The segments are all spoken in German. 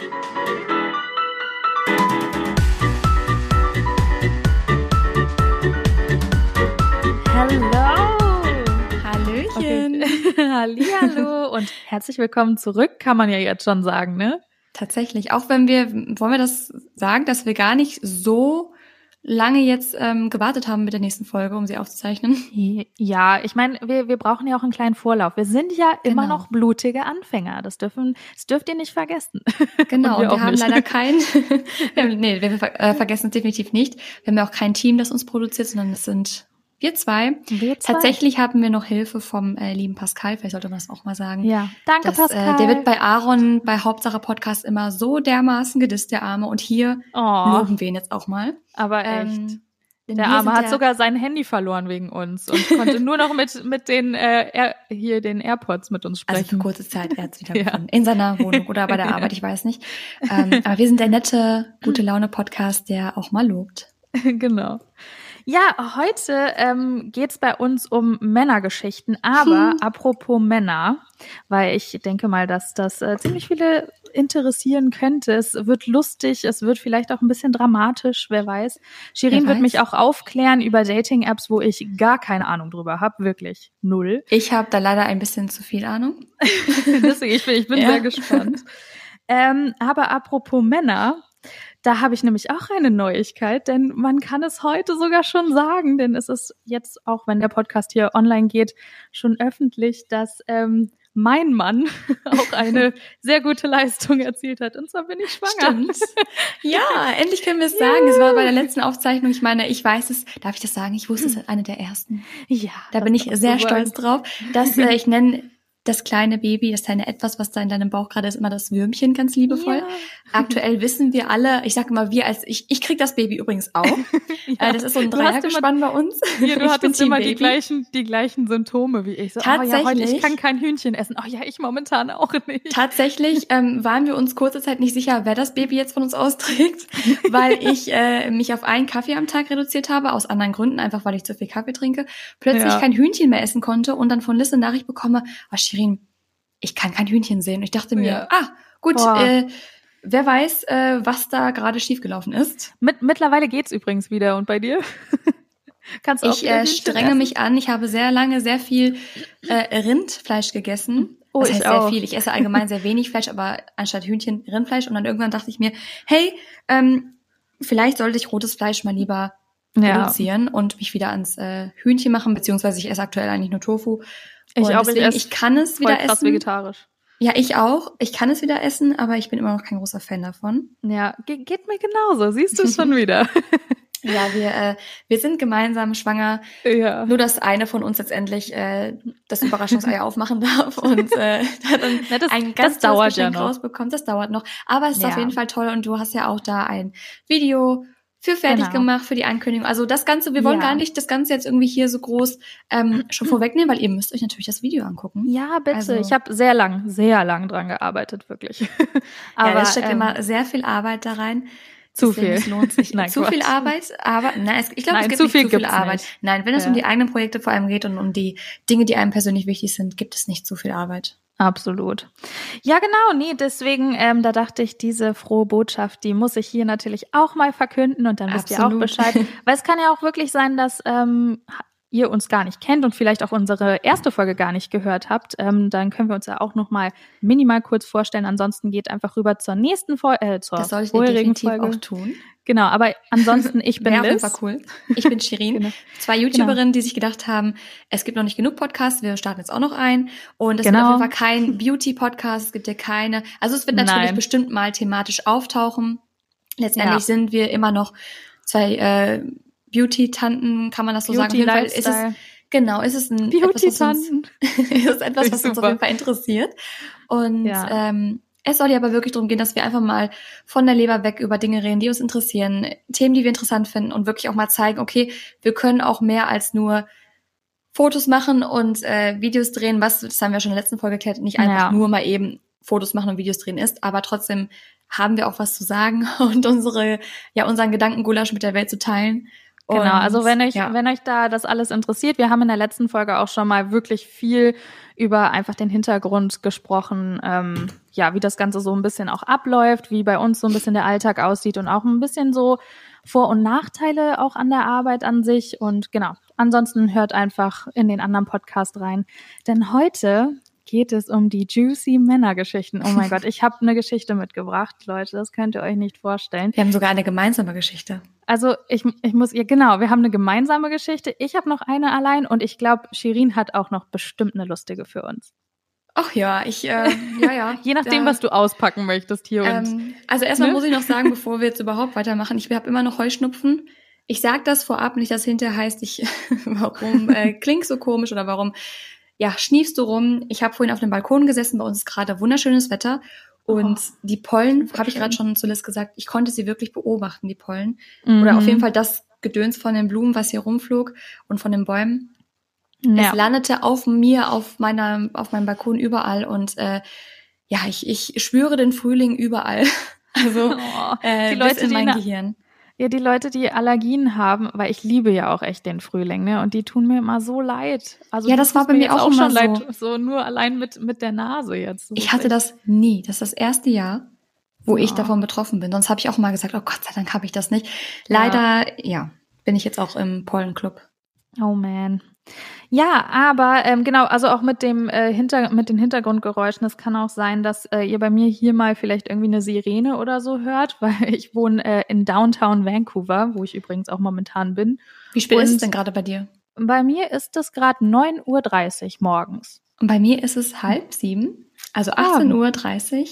Hallo. Hallöchen. Hallihallo und herzlich willkommen zurück, kann man ja jetzt schon sagen, ne? Tatsächlich, auch wenn wir, wollen wir das sagen, dass wir gar nicht so lange jetzt ähm, gewartet haben mit der nächsten Folge, um sie aufzuzeichnen. Ja, ich meine, wir, wir brauchen ja auch einen kleinen Vorlauf. Wir sind ja immer Genau. noch blutige Anfänger. Das dürfen, das dürft ihr nicht vergessen. Genau, Und wir und wir, haben nicht. leider kein, wir haben- nee, wir äh, vergessen es definitiv nicht. Wir haben ja auch kein Team, das uns produziert, sondern es sind wir zwei. Wir zwei. Tatsächlich hatten wir noch Hilfe vom äh, lieben Pascal, vielleicht sollte man das auch mal sagen. Ja, danke Das, Pascal. äh, der wird bei Aaron bei Hauptsache Podcast immer so dermaßen gedisst, der Arme. Und hier oh, loben wir ihn jetzt auch mal. aber echt. Ähm, Der Arme hat ja- sogar sein Handy verloren wegen uns und konnte nur noch mit, mit den, äh, Air, hier den AirPods mit uns Also für sprechen. kurze Zeit, er hat es wieder Ja. gefunden. In seiner Wohnung oder bei der Arbeit, ich weiß nicht. Ähm, aber wir sind der nette, gute Laune-Podcast, der auch mal lobt. genau. Ja, heute ähm, geht's bei uns um Männergeschichten, aber Hm. apropos Männer, weil ich denke mal, dass das äh, ziemlich viele interessieren könnte. Es wird lustig, es wird vielleicht auch ein bisschen dramatisch, wer weiß. Shirin Wer wird weiß. mich auch aufklären über Dating-Apps, wo ich gar keine Ahnung drüber habe, wirklich null. Ich habe da leider ein bisschen zu viel Ahnung. Deswegen, ich bin, ich bin Ja. sehr gespannt. Ähm, aber apropos Männer, da habe ich nämlich auch eine Neuigkeit, denn man kann es heute sogar schon sagen, denn es ist jetzt auch, wenn der Podcast hier online geht, schon öffentlich, dass ähm, mein Mann auch eine sehr gute Leistung erzielt hat. Und zwar bin ich schwanger. Stimmt. Ja, endlich können wir es sagen. Es war bei der letzten Aufzeichnung. Ich meine, ich weiß es. Darf ich das sagen? Ich wusste es als eine der ersten. Ja, Da bin ich sehr stolz drauf, dass äh, ich nenne das kleine Baby, das kleine Etwas, was da in deinem Bauch gerade ist, immer das Würmchen, ganz liebevoll. Ja. Aktuell wissen wir alle, ich sage immer wir als ich, ich krieg das Baby übrigens auch. Ja. Äh, das ist so ein Dreiergespann bei uns. Hier, du Ich hattest immer Team die Baby. gleichen, die gleichen Symptome wie ich. So, oh ja, heute, ich Tatsächlich. kann kein Hühnchen essen. Oh ja, ich momentan auch nicht. Tatsächlich ähm, waren wir uns kurze Zeit nicht sicher, wer das Baby jetzt von uns austrägt, weil ich äh, mich auf einen Kaffee am Tag reduziert habe, aus anderen Gründen, einfach weil ich zu viel Kaffee trinke, plötzlich Ja. kein Hühnchen mehr essen konnte und dann von eine Nachricht bekomme, oh Shirin, ich kann kein Hühnchen sehen. Und ich dachte mir, Ja. ah, gut, Boah. äh, wer weiß, äh, was da gerade schiefgelaufen ist. Mit, mittlerweile geht's übrigens wieder. Und bei dir? Kannst du auch Ich äh, strenge mich an. Ich habe sehr lange sehr viel äh, Rindfleisch gegessen. Oh, das ich heißt sehr viel. Ich esse allgemein sehr wenig Fleisch, aber anstatt Hühnchen Rindfleisch. Und dann irgendwann dachte ich mir, hey, ähm, vielleicht sollte ich rotes Fleisch mal lieber Ja, reduzieren und mich wieder ans äh, Hühnchen machen, beziehungsweise ich esse aktuell eigentlich nur Tofu. Ich und auch, ich deswegen, esse ich kann es wieder krass essen. vegetarisch. Ja, ich auch. Ich kann es wieder essen, aber ich bin immer noch kein großer Fan davon. Ja, ge geht mir genauso. Siehst du es schon wieder? Ja, wir, äh, wir sind gemeinsam schwanger. ja. Nur, dass eine von uns letztendlich äh, das Überraschungsei aufmachen darf und äh, da dann Na, das, ein das ganz tolles dauert ja noch. rausbekommt. Das dauert noch. Aber es ist Ja. auf jeden Fall toll und du hast ja auch da ein Video für fertig Genau. gemacht, für die Ankündigung. Also das Ganze, wir wollen Ja. gar nicht das Ganze jetzt irgendwie hier so groß ähm, schon vorwegnehmen, weil ihr müsst euch natürlich das Video angucken. Ja, bitte. Also- ich habe sehr lang, sehr lang dran gearbeitet, wirklich. Aber ja, es steckt ähm, immer sehr viel Arbeit da rein. zu Deswegen, viel. Lohnt sich. Nein, zu viel Quatsch. Arbeit, aber nein, es, ich glaube, es gibt zu nicht viel zu viel Arbeit. nicht. Nein, wenn es um Ja. die eigenen Projekte vor allem geht und um die Dinge, die einem persönlich wichtig sind, gibt es nicht zu viel Arbeit. Absolut. Ja, genau, nee, deswegen, ähm, da dachte ich, diese frohe Botschaft, die muss ich hier natürlich auch mal verkünden und dann wisst ihr auch Absolut. Bescheid. Weil es kann ja auch wirklich sein, dass ähm, ihr uns gar nicht kennt und vielleicht auch unsere erste Folge gar nicht gehört habt. Ähm, dann können wir uns ja auch noch mal minimal kurz vorstellen. Ansonsten geht einfach rüber zur nächsten Folge, äh, zur Das solltet ihr vorherigen definitiv Folge. auch tun. Genau, aber ansonsten, ich bin Liz. Cool. Ich bin Shirin. Genau. Zwei YouTuberinnen, die sich gedacht haben, es gibt noch nicht genug Podcasts, wir starten jetzt auch noch ein. Und es Genau. wird auf jeden Fall kein Beauty-Podcast, es gibt ja keine. Also es wird natürlich Nein. bestimmt mal thematisch auftauchen. Letztendlich Ja. sind wir immer noch zwei äh, Beauty-Tanten, kann man das so sagen. Jeden Fall ist es, genau, ist es ein Beauty-Tanten. ist es etwas, was uns auf jeden Fall interessiert. Und Ja. ähm, es soll ja aber wirklich darum gehen, dass wir einfach mal von der Leber weg über Dinge reden, die uns interessieren, Themen, die wir interessant finden und wirklich auch mal zeigen, okay, wir können auch mehr als nur Fotos machen und äh, Videos drehen, was, das haben wir schon in der letzten Folge geklärt, nicht einfach Ja. nur mal eben Fotos machen und Videos drehen ist, aber trotzdem haben wir auch was zu sagen und unsere, ja, unseren Gedankengulasch mit der Welt zu teilen. Genau, Und, also wenn euch, ja. wenn euch da das alles interessiert, wir haben in der letzten Folge auch schon mal wirklich viel über einfach den Hintergrund gesprochen, ähm, ja, wie das Ganze so ein bisschen auch abläuft, wie bei uns so ein bisschen der Alltag aussieht und auch ein bisschen so Vor- und Nachteile auch an der Arbeit an sich. Und genau, ansonsten hört einfach in den anderen Podcast rein. Denn heute geht es um die juicy Männergeschichten. Oh mein Gott, ich habe eine Geschichte mitgebracht, Leute, das könnt ihr euch nicht vorstellen. Wir haben sogar eine gemeinsame Geschichte. Also ich, ich muss ihr, genau, wir haben eine gemeinsame Geschichte. Ich habe noch eine allein und ich glaube, Shirin hat auch noch bestimmt eine lustige für uns. Ach ja, ich, äh, ja, ja. Je nachdem, Da- was du auspacken möchtest hier und. Ähm, also erstmal Ne? muss ich noch sagen, bevor wir jetzt überhaupt weitermachen, ich habe immer noch Heuschnupfen. Ich sag das vorab, nicht dass hinterher heißt, ich, warum äh, klingt so komisch oder warum, ja, schniefst du rum. Ich habe vorhin auf dem Balkon gesessen, bei uns ist gerade wunderschönes Wetter und Oh, die Pollen, habe ich gerade schon zu Liz gesagt, ich konnte sie wirklich beobachten, die Pollen. Oder auf Mhm. jeden Fall das Gedöns von den Blumen, was hier rumflog und von den Bäumen. Ja. Es landete auf mir, auf meiner, auf meinem Balkon überall und äh, ja, ich, ich spüre den Frühling überall. Also Oh, äh, die Leute, in mein Gehirn. Ja, die Leute, die Allergien haben, weil ich liebe ja auch echt den Frühling, ne? Und die tun mir immer so leid. Also Ja, das war bei mir jetzt auch schon leid, so nur allein mit mit der Nase jetzt. Das Ich hatte echt- das nie. Das ist das erste Jahr, wo ich Ja. davon betroffen bin. Sonst habe ich auch mal gesagt, oh Gott sei Dank habe ich das nicht. Leider, ja, bin ich jetzt auch im Pollenclub. Oh man. Ja, aber ähm, genau, also auch mit dem äh, Hinter mit den Hintergrundgeräuschen. Es kann auch sein, dass äh, ihr bei mir hier mal vielleicht irgendwie eine Sirene oder so hört, weil ich wohne äh, in Downtown Vancouver, wo ich übrigens auch momentan bin. Wie spät ist es Und- denn gerade bei dir? Bei mir ist es gerade 9.30 Uhr morgens. Und bei mir ist es halb sieben, also 18.30 Uhr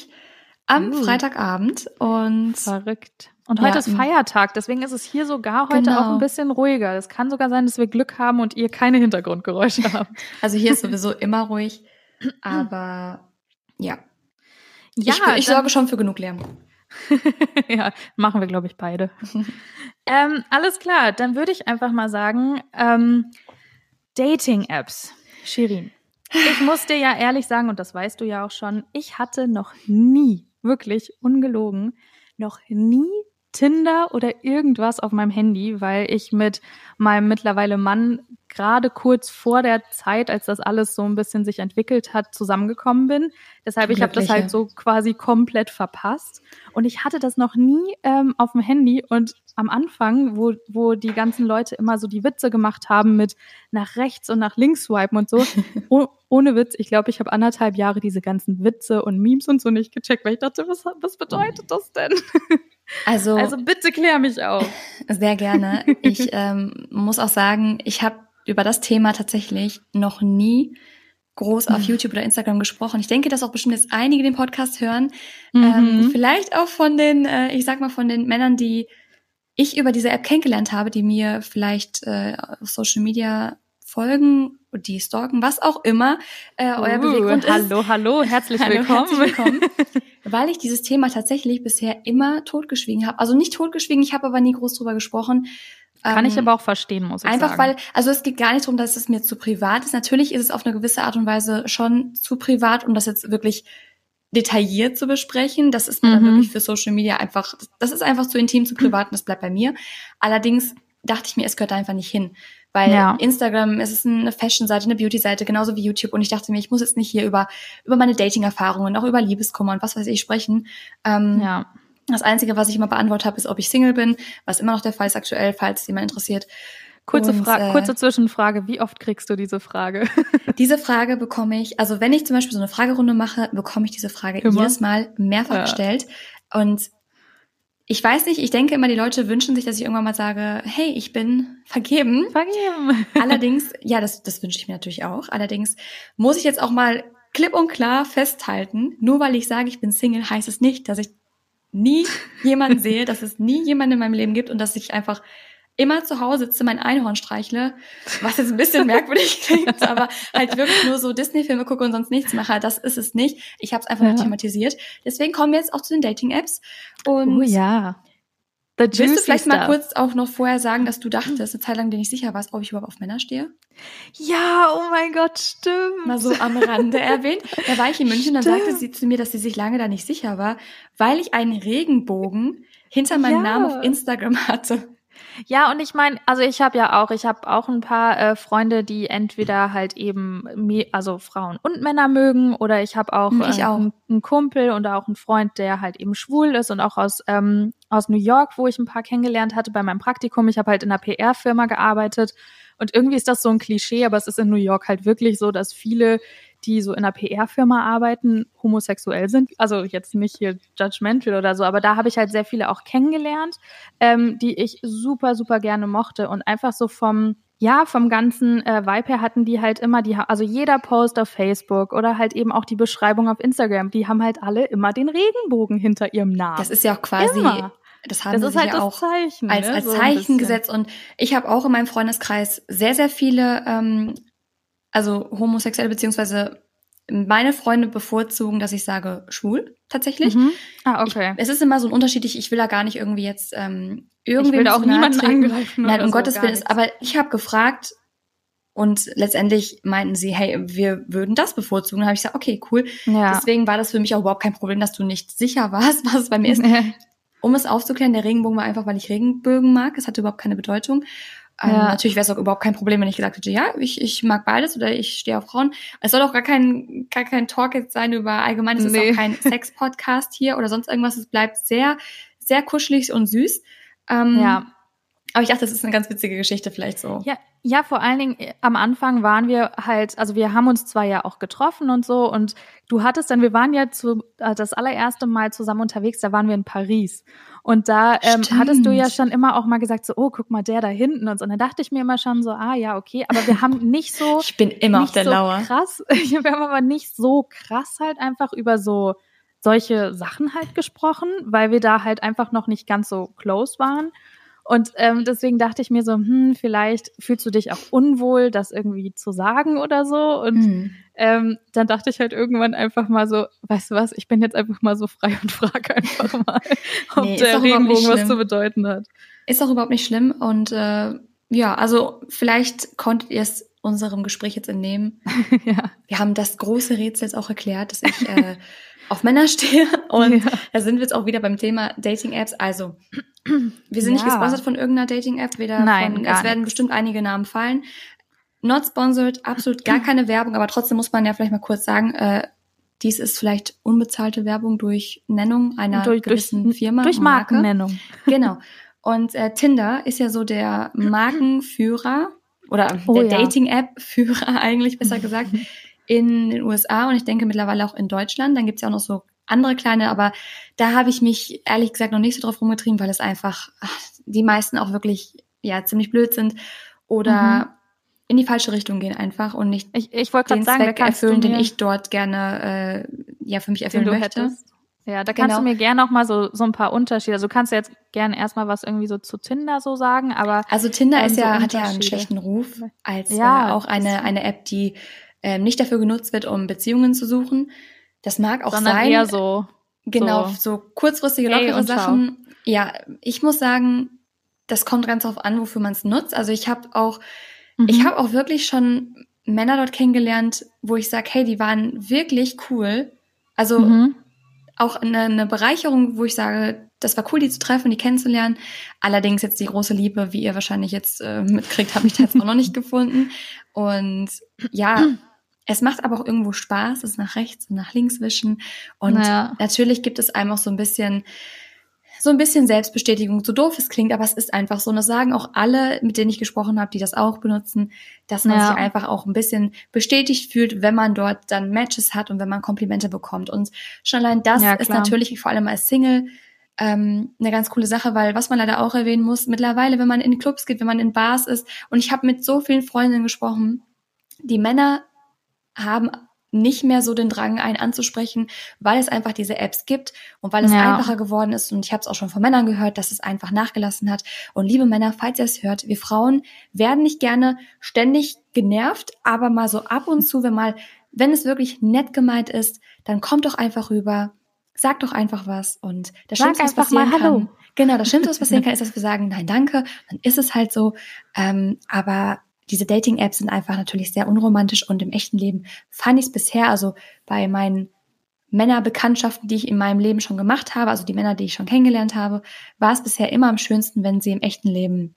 am Uh. Freitagabend. Und Verrückt. Und Ja, heute ist m- Feiertag, deswegen ist es hier sogar heute Genau. auch ein bisschen ruhiger. Es kann sogar sein, dass wir Glück haben und ihr keine Hintergrundgeräusche habt. also hier ist sowieso immer ruhig. Aber ja, Ja, ich, ich sorge schon für genug Lärm. ja, machen wir, glaube ich, beide. ähm, alles klar, dann würde ich einfach mal sagen, ähm, Dating-Apps. Shirin, ich muss dir ja ehrlich sagen, und das weißt du ja auch schon, ich hatte noch nie, wirklich ungelogen, noch nie Tinder oder irgendwas auf meinem Handy, weil ich mit meinem mittlerweile Mann gerade kurz vor der Zeit, als das alles so ein bisschen sich entwickelt hat, zusammengekommen bin. Deshalb, ich habe das halt so quasi komplett verpasst. Und ich hatte das noch nie ähm, auf dem Handy. Und am Anfang, wo, wo die ganzen Leute immer so die Witze gemacht haben mit nach rechts und nach links swipen und so, oh, ohne Witz, ich glaube, ich habe anderthalb Jahre diese ganzen Witze und Memes und so nicht gecheckt, weil ich dachte, was, was bedeutet das denn? Also, Also bitte klär mich auf. sehr gerne. Ich ähm, muss auch sagen, ich habe über das Thema tatsächlich noch nie groß auf Mhm. YouTube oder Instagram gesprochen. Ich denke, dass auch bestimmt jetzt einige den Podcast hören. Mhm. Ähm, vielleicht auch von den, äh, ich sag mal, von den Männern, die ich über diese App kennengelernt habe, die mir vielleicht äh, auf Social Media folgen, die stalken, was auch immer äh, euer Uh, Beweggrund ist. hallo, hallo, herzlich Hallo, willkommen. herzlich willkommen. Weil ich dieses Thema tatsächlich bisher immer totgeschwiegen habe. Also nicht totgeschwiegen, ich habe aber nie groß drüber gesprochen. Kann ich Ähm, aber auch verstehen, muss ich Einfach sagen. weil, also es geht gar nicht darum, dass es mir zu privat ist. Natürlich ist es auf eine gewisse Art und Weise schon zu privat, um das jetzt wirklich detailliert zu besprechen. Das ist mir dann Mhm. wirklich für Social Media einfach, das ist einfach zu intim, zu privat und das bleibt bei mir. Allerdings dachte ich mir, es gehört da einfach nicht hin. Weil Ja. Instagram, es ist eine Fashion-Seite, eine Beauty-Seite, genauso wie YouTube. Und ich dachte mir, ich muss jetzt nicht hier über, über meine Dating-Erfahrungen, auch über Liebeskummer und was weiß ich sprechen. Ähm, ja. Das Einzige, was ich immer beantwortet habe, ist, ob ich Single bin, was immer noch der Fall ist aktuell, falls jemand interessiert. Kurze, Und, Fra äh, kurze Zwischenfrage. Wie oft kriegst du diese Frage? Diese Frage bekomme ich, also wenn ich zum Beispiel so eine Fragerunde mache, bekomme ich diese Frage Immer? jedes Mal mehrfach Ja. gestellt. Und ich weiß nicht, ich denke immer, die Leute wünschen sich, dass ich irgendwann mal sage, hey, ich bin vergeben. Vergeben. Allerdings, ja, das, das wünsche ich mir natürlich auch. Allerdings muss ich jetzt auch mal klipp und klar festhalten, nur weil ich sage, ich bin Single, heißt es nicht, dass ich nie jemanden sehe, dass es nie jemanden in meinem Leben gibt und dass ich einfach immer zu Hause sitze, mein Einhorn streichle, was jetzt ein bisschen merkwürdig klingt, aber halt wirklich nur so Disney-Filme gucke und sonst nichts mache. Das ist es nicht. Ich habe es einfach Ja. nur thematisiert. Deswegen kommen wir jetzt auch zu den Dating-Apps. Und Oh ja. Willst du vielleicht mal stuff. kurz auch noch vorher sagen, dass du dachtest, eine Zeit lang dir nicht sicher warst, ob ich überhaupt auf Männer stehe? Ja, oh mein Gott, stimmt. mal so am Rande erwähnt. Da war ich in München, dann Stimmt. sagte sie zu mir, dass sie sich lange da nicht sicher war, weil ich einen Regenbogen hinter meinem Ja. Namen auf Instagram hatte. Ja, und ich meine, also ich habe ja auch, ich habe auch ein paar äh, Freunde, die entweder halt eben also Frauen und Männer mögen oder ich habe auch, ich äh, auch. Einen, einen Kumpel und auch einen Freund, der halt eben schwul ist und auch aus ähm, aus New York, wo ich ein paar kennengelernt hatte bei meinem Praktikum. Ich habe halt in einer PR-Firma gearbeitet und irgendwie ist das so ein Klischee, aber es ist in New York halt wirklich so, dass viele die so in einer PR-Firma arbeiten, homosexuell sind. Also jetzt nicht hier judgmental oder so, aber da habe ich halt sehr viele auch kennengelernt, ähm, die ich super, super gerne mochte und einfach so vom ja, vom ganzen äh, Vibe her hatten die halt immer die, also jeder Post auf Facebook oder halt eben auch die Beschreibung auf Instagram, die haben halt alle immer den Regenbogen hinter ihrem Namen. Das ist ja auch quasi, immer. das haben das sie ist halt ja das auch Zeichen, als, ne? als so Zeichen gesetzt. Und ich habe auch in meinem Freundeskreis sehr, sehr viele, ähm, also homosexuelle beziehungsweise meine Freunde bevorzugen, dass ich sage schwul tatsächlich. Mhm. Ah, okay. Ich, es ist immer so ein Unterschied. Ich, ich will da gar nicht irgendwie jetzt ähm, ich irgendwie will da auch niemanden angreifen. Nein, um so, Gottes Willen. Ist, aber ich habe gefragt und letztendlich meinten sie, hey, wir würden das bevorzugen. Da habe ich gesagt, okay, cool. ja. Deswegen war das für mich auch überhaupt kein Problem, dass du nicht sicher warst, was es bei mir ist. Um es aufzuklären, der Regenbogen war einfach, weil ich Regenbögen mag. Es hatte überhaupt keine Bedeutung. Ähm, Ja. natürlich wäre es auch überhaupt kein Problem, wenn ich gesagt hätte, ja, ich, ich mag beides oder ich stehe auf Frauen. Es soll auch gar kein, gar kein Talk jetzt sein über allgemein. Es Nee. ist auch kein Sex-Podcast hier oder sonst irgendwas. Es bleibt sehr, sehr kuschelig und süß. Ähm, ja. Aber ich dachte, das ist eine ganz witzige Geschichte vielleicht so. Ja, ja, vor allen Dingen äh, am Anfang waren wir halt, also wir haben uns zwar ja auch getroffen und so und du hattest dann, wir waren ja zu, äh, das allererste Mal zusammen unterwegs, da waren wir in Paris und da ähm, hattest du ja schon immer auch mal gesagt so, oh, guck mal, der da hinten und so. Und dann dachte ich mir immer schon so, ah ja, okay, aber wir haben nicht so Ich bin immer auf der so Lauer. krass, wir haben aber nicht so krass halt einfach über so solche Sachen halt gesprochen, weil wir da halt einfach noch nicht ganz so close waren. Und ähm, deswegen dachte ich mir so, hm, vielleicht fühlst du dich auch unwohl, das irgendwie zu sagen oder so. Und Mhm. ähm, dann dachte ich halt irgendwann einfach mal so, weißt du was, ich bin jetzt einfach mal so frei und frage einfach mal, ob Nee, der Regenbogen was zu bedeuten hat. Ist auch überhaupt nicht schlimm. Und äh, ja, also vielleicht konntet ihr es unserem Gespräch jetzt entnehmen. ja. Wir haben das große Rätsel jetzt auch erklärt, dass ich äh, auf Männer stehe. Und Ja. da sind wir jetzt auch wieder beim Thema Dating-Apps. Also, wir sind nicht Ja. gesponsert von irgendeiner Dating-App. Weder Nein, von, es werden nix. bestimmt einige Namen fallen. Not sponsored, absolut gar keine Werbung, aber trotzdem muss man ja vielleicht mal kurz sagen, äh, dies ist vielleicht unbezahlte Werbung durch Nennung einer durch, durch, gewissen Firma. durch Marke. Markennennung. Genau. Und äh, Tinder ist ja so der Markenführer oder Oh der ja. Dating-App-Führer eigentlich besser gesagt in den USA und ich denke mittlerweile auch in Deutschland. Dann gibt's ja auch noch so andere kleine, aber da habe ich mich ehrlich gesagt noch nicht so drauf rumgetrieben, weil es einfach ach, die meisten auch wirklich ja ziemlich blöd sind oder Mhm. in die falsche Richtung gehen einfach und nicht Ich, ich wollte den gerade sagen, Zweck erfüllen, du den ich dort gerne äh, ja für mich erfüllen du möchte. hättest. Ja, da kannst Genau. du mir gerne noch mal so, so ein paar Unterschiede. Also du kannst ja jetzt gerne erstmal was irgendwie so zu Tinder so sagen, aber Also Tinder Ähm, ist so ja, hat ja einen schlechten Ruf als Ja, äh, auch eine, eine App, die ähm, nicht dafür genutzt wird, um Beziehungen zu suchen. Das mag auch sondern sein. eher so. genau, so- so, kurzfristige, lockere. Sachen. Ja, ich muss sagen, das kommt ganz drauf an, wofür man es nutzt. Also ich habe auch, ich Mhm. habe auch wirklich schon Männer dort kennengelernt, wo ich sage, hey, die waren wirklich cool. Also Mhm. auch eine, eine Bereicherung, wo ich sage, das war cool, die zu treffen, die kennenzulernen. Allerdings jetzt die große Liebe, wie ihr wahrscheinlich jetzt äh, mitkriegt, habe ich da jetzt auch noch nicht gefunden. Und ja, es macht aber auch irgendwo Spaß, es nach rechts und nach links wischen. Und Ja. natürlich gibt es einem auch so ein bisschen so ein bisschen Selbstbestätigung, so doof es klingt, aber es ist einfach so. Und das sagen auch alle, mit denen ich gesprochen habe, die das auch benutzen, dass man Ja. sich einfach auch ein bisschen bestätigt fühlt, wenn man dort dann Matches hat und wenn man Komplimente bekommt. Und schon allein das Ja, ist natürlich vor allem als Single ähm, eine ganz coole Sache, weil was man leider auch erwähnen muss, mittlerweile, wenn man in Clubs geht, wenn man in Bars ist, und ich habe mit so vielen Freundinnen gesprochen, die Männer haben nicht mehr so den Drang, einen anzusprechen, weil es einfach diese Apps gibt und weil es Ja. einfacher geworden ist. Und ich habe es auch schon von Männern gehört, dass es einfach nachgelassen hat. Und liebe Männer, falls ihr es hört, wir Frauen werden nicht gerne ständig genervt, aber mal so ab und zu, wenn mal, wenn es wirklich nett gemeint ist, dann kommt doch einfach rüber, sagt doch einfach was. Und das Schlimmste, was einfach mal passieren Hallo. kann, genau, das Schlimmste, was passieren kann, ist, dass wir sagen, nein, danke, dann ist es halt so. Ähm, aber diese Dating-Apps sind einfach natürlich sehr unromantisch und im echten Leben fand ich es bisher, also bei meinen Männerbekanntschaften, die ich in meinem Leben schon gemacht habe, also die Männer, die ich schon kennengelernt habe, war es bisher immer am schönsten, wenn sie im echten Leben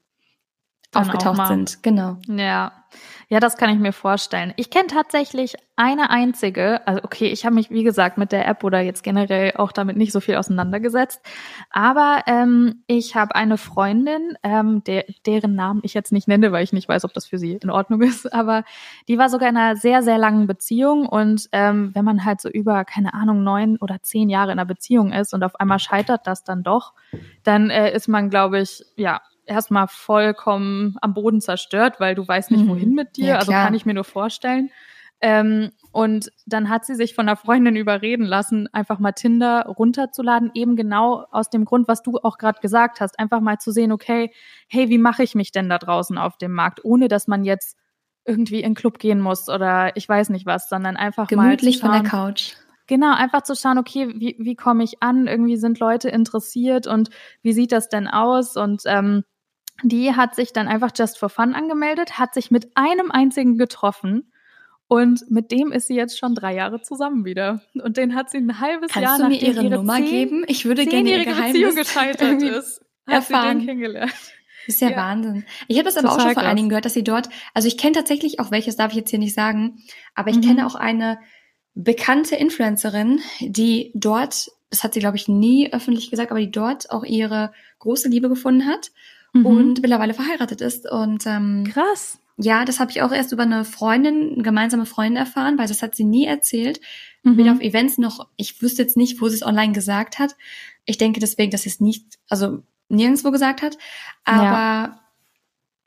aufgetaucht sind. Genau. Ja. Ja, das kann ich mir vorstellen. Ich kenne tatsächlich eine einzige, also okay, ich habe mich, wie gesagt, mit der App oder jetzt generell auch damit nicht so viel auseinandergesetzt. Aber ähm, ich habe eine Freundin, ähm, der, deren Namen ich jetzt nicht nenne, weil ich nicht weiß, ob das für sie in Ordnung ist. Aber die war sogar in einer sehr, sehr langen Beziehung. Und ähm, wenn man halt so über, keine Ahnung, neun oder zehn Jahre in einer Beziehung ist und auf einmal scheitert das dann doch, dann äh, ist man, glaube ich, ja, erstmal vollkommen am Boden zerstört, weil du weißt nicht, mhm. wohin mit dir. Ja, also kann ich mir nur vorstellen. Ähm, und dann hat sie sich von der Freundin überreden lassen, einfach mal Tinder runterzuladen, eben genau aus dem Grund, was du auch gerade gesagt hast, einfach mal zu sehen, okay, hey, wie mache ich mich denn da draußen auf dem Markt, ohne dass man jetzt irgendwie in den Club gehen muss oder ich weiß nicht was, sondern einfach Gemütlich mal schauen, von der Couch. Genau, einfach zu schauen, okay, wie, wie komme ich an? Irgendwie sind Leute interessiert und wie sieht das denn aus? Und ähm, die hat sich dann einfach just for fun angemeldet, hat sich mit einem einzigen getroffen und mit dem ist sie jetzt schon drei Jahre zusammen wieder. Und den hat sie ein halbes Kannst Jahr du mir ihre, ihre Nummer zehn, geben? Ich würde gerne ihre Geheimnis Beziehung gescheitert ist. Erfahren. Hat sie den kennengelernt. Das ist ja, ja. Wahnsinn. Ich habe das aber Total auch schon von einigen gehört, dass sie dort, also ich kenne tatsächlich auch welches, darf ich jetzt hier nicht sagen, aber ich mhm. kenne auch eine bekannte Influencerin, die dort, das hat sie glaube ich nie öffentlich gesagt, aber die dort auch ihre große Liebe gefunden hat mhm. und mittlerweile verheiratet ist. Und ähm, krass. Ja, das habe ich auch erst über eine Freundin, eine gemeinsame Freundin erfahren, weil das hat sie nie erzählt. Mhm. Weder auf Events noch, ich wüsste jetzt nicht, wo sie es online gesagt hat. Ich denke deswegen, dass sie es nicht, also nirgendwo gesagt hat. Aber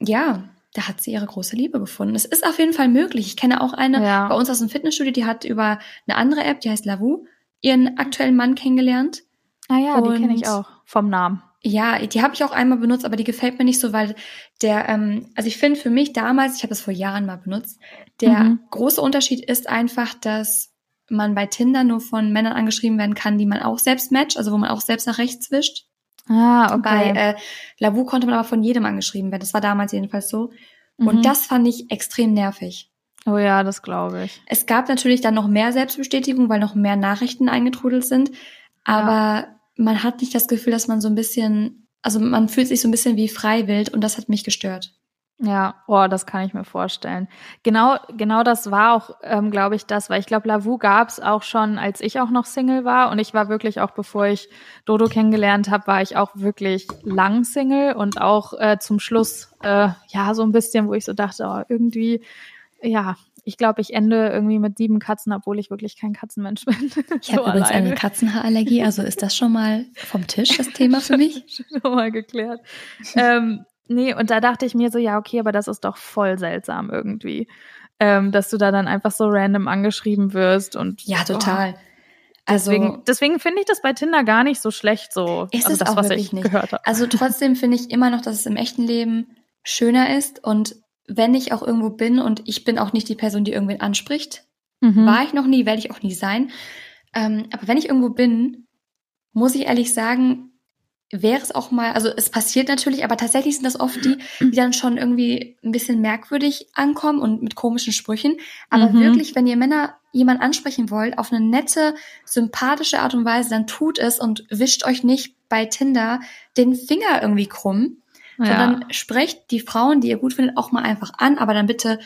ja, ja da hat sie ihre große Liebe gefunden. Es ist auf jeden Fall möglich. Ich kenne auch eine ja. bei uns aus dem Fitnessstudio, die hat über eine andere App, die heißt Lavu, ihren aktuellen Mann kennengelernt. Ah ja, Und die kenne ich auch vom Namen. Ja, die habe ich auch einmal benutzt, aber die gefällt mir nicht so, weil der, ähm, also ich finde für mich damals, ich habe das vor Jahren mal benutzt, der mhm. große Unterschied ist einfach, dass man bei Tinder nur von Männern angeschrieben werden kann, die man auch selbst matcht, also wo man auch selbst nach rechts wischt. Ah, okay. Bei äh, Lavu konnte man aber von jedem angeschrieben werden. Das war damals jedenfalls so. Mhm. Und das fand ich extrem nervig. Oh ja, das glaube ich. Es gab natürlich dann noch mehr Selbstbestätigung, weil noch mehr Nachrichten eingetrudelt sind. Aber ja man hat nicht das Gefühl, dass man so ein bisschen, also man fühlt sich so ein bisschen wie freiwild und das hat mich gestört. Ja, oh, das kann ich mir vorstellen. Genau, genau das war auch, ähm, glaube ich, das, weil ich glaube, Lavu gab's auch schon, als ich auch noch Single war und ich war wirklich auch, bevor ich Dodo kennengelernt habe, war ich auch wirklich lang Single und auch äh, zum Schluss äh, ja so ein bisschen, wo ich so dachte, oh, irgendwie ja, ich glaube, ich ende irgendwie mit sieben Katzen, obwohl ich wirklich kein Katzenmensch bin. Ich so habe übrigens alleine. eine Katzenhaarallergie, also ist das schon mal vom Tisch, das Thema für mich? schon mal geklärt. ähm, nee, und da dachte ich mir so, ja, okay, aber das ist doch voll seltsam irgendwie. Ähm, dass du da dann einfach so random angeschrieben wirst und. Ja, total. Oh. Also deswegen, deswegen finde ich das bei Tinder gar nicht so schlecht so. Ist also das, auch was ich nicht. gehört habe. Also trotzdem finde ich immer noch, dass es im echten Leben schöner ist und wenn ich auch irgendwo bin und ich bin auch nicht die Person, die irgendwen anspricht, mhm. war ich noch nie, werde ich auch nie sein. Ähm, aber wenn ich irgendwo bin, muss ich ehrlich sagen, wäre es auch mal, also es passiert natürlich, aber tatsächlich sind das oft die, die dann schon irgendwie ein bisschen merkwürdig ankommen und mit komischen Sprüchen. Aber mhm. wirklich, wenn ihr Männer jemand ansprechen wollt, auf eine nette, sympathische Art und Weise, dann tut es und wischt euch nicht bei Tinder den Finger irgendwie krumm, ja. sondern sprecht die Frauen, die ihr gut findet, auch mal einfach an, aber dann bitte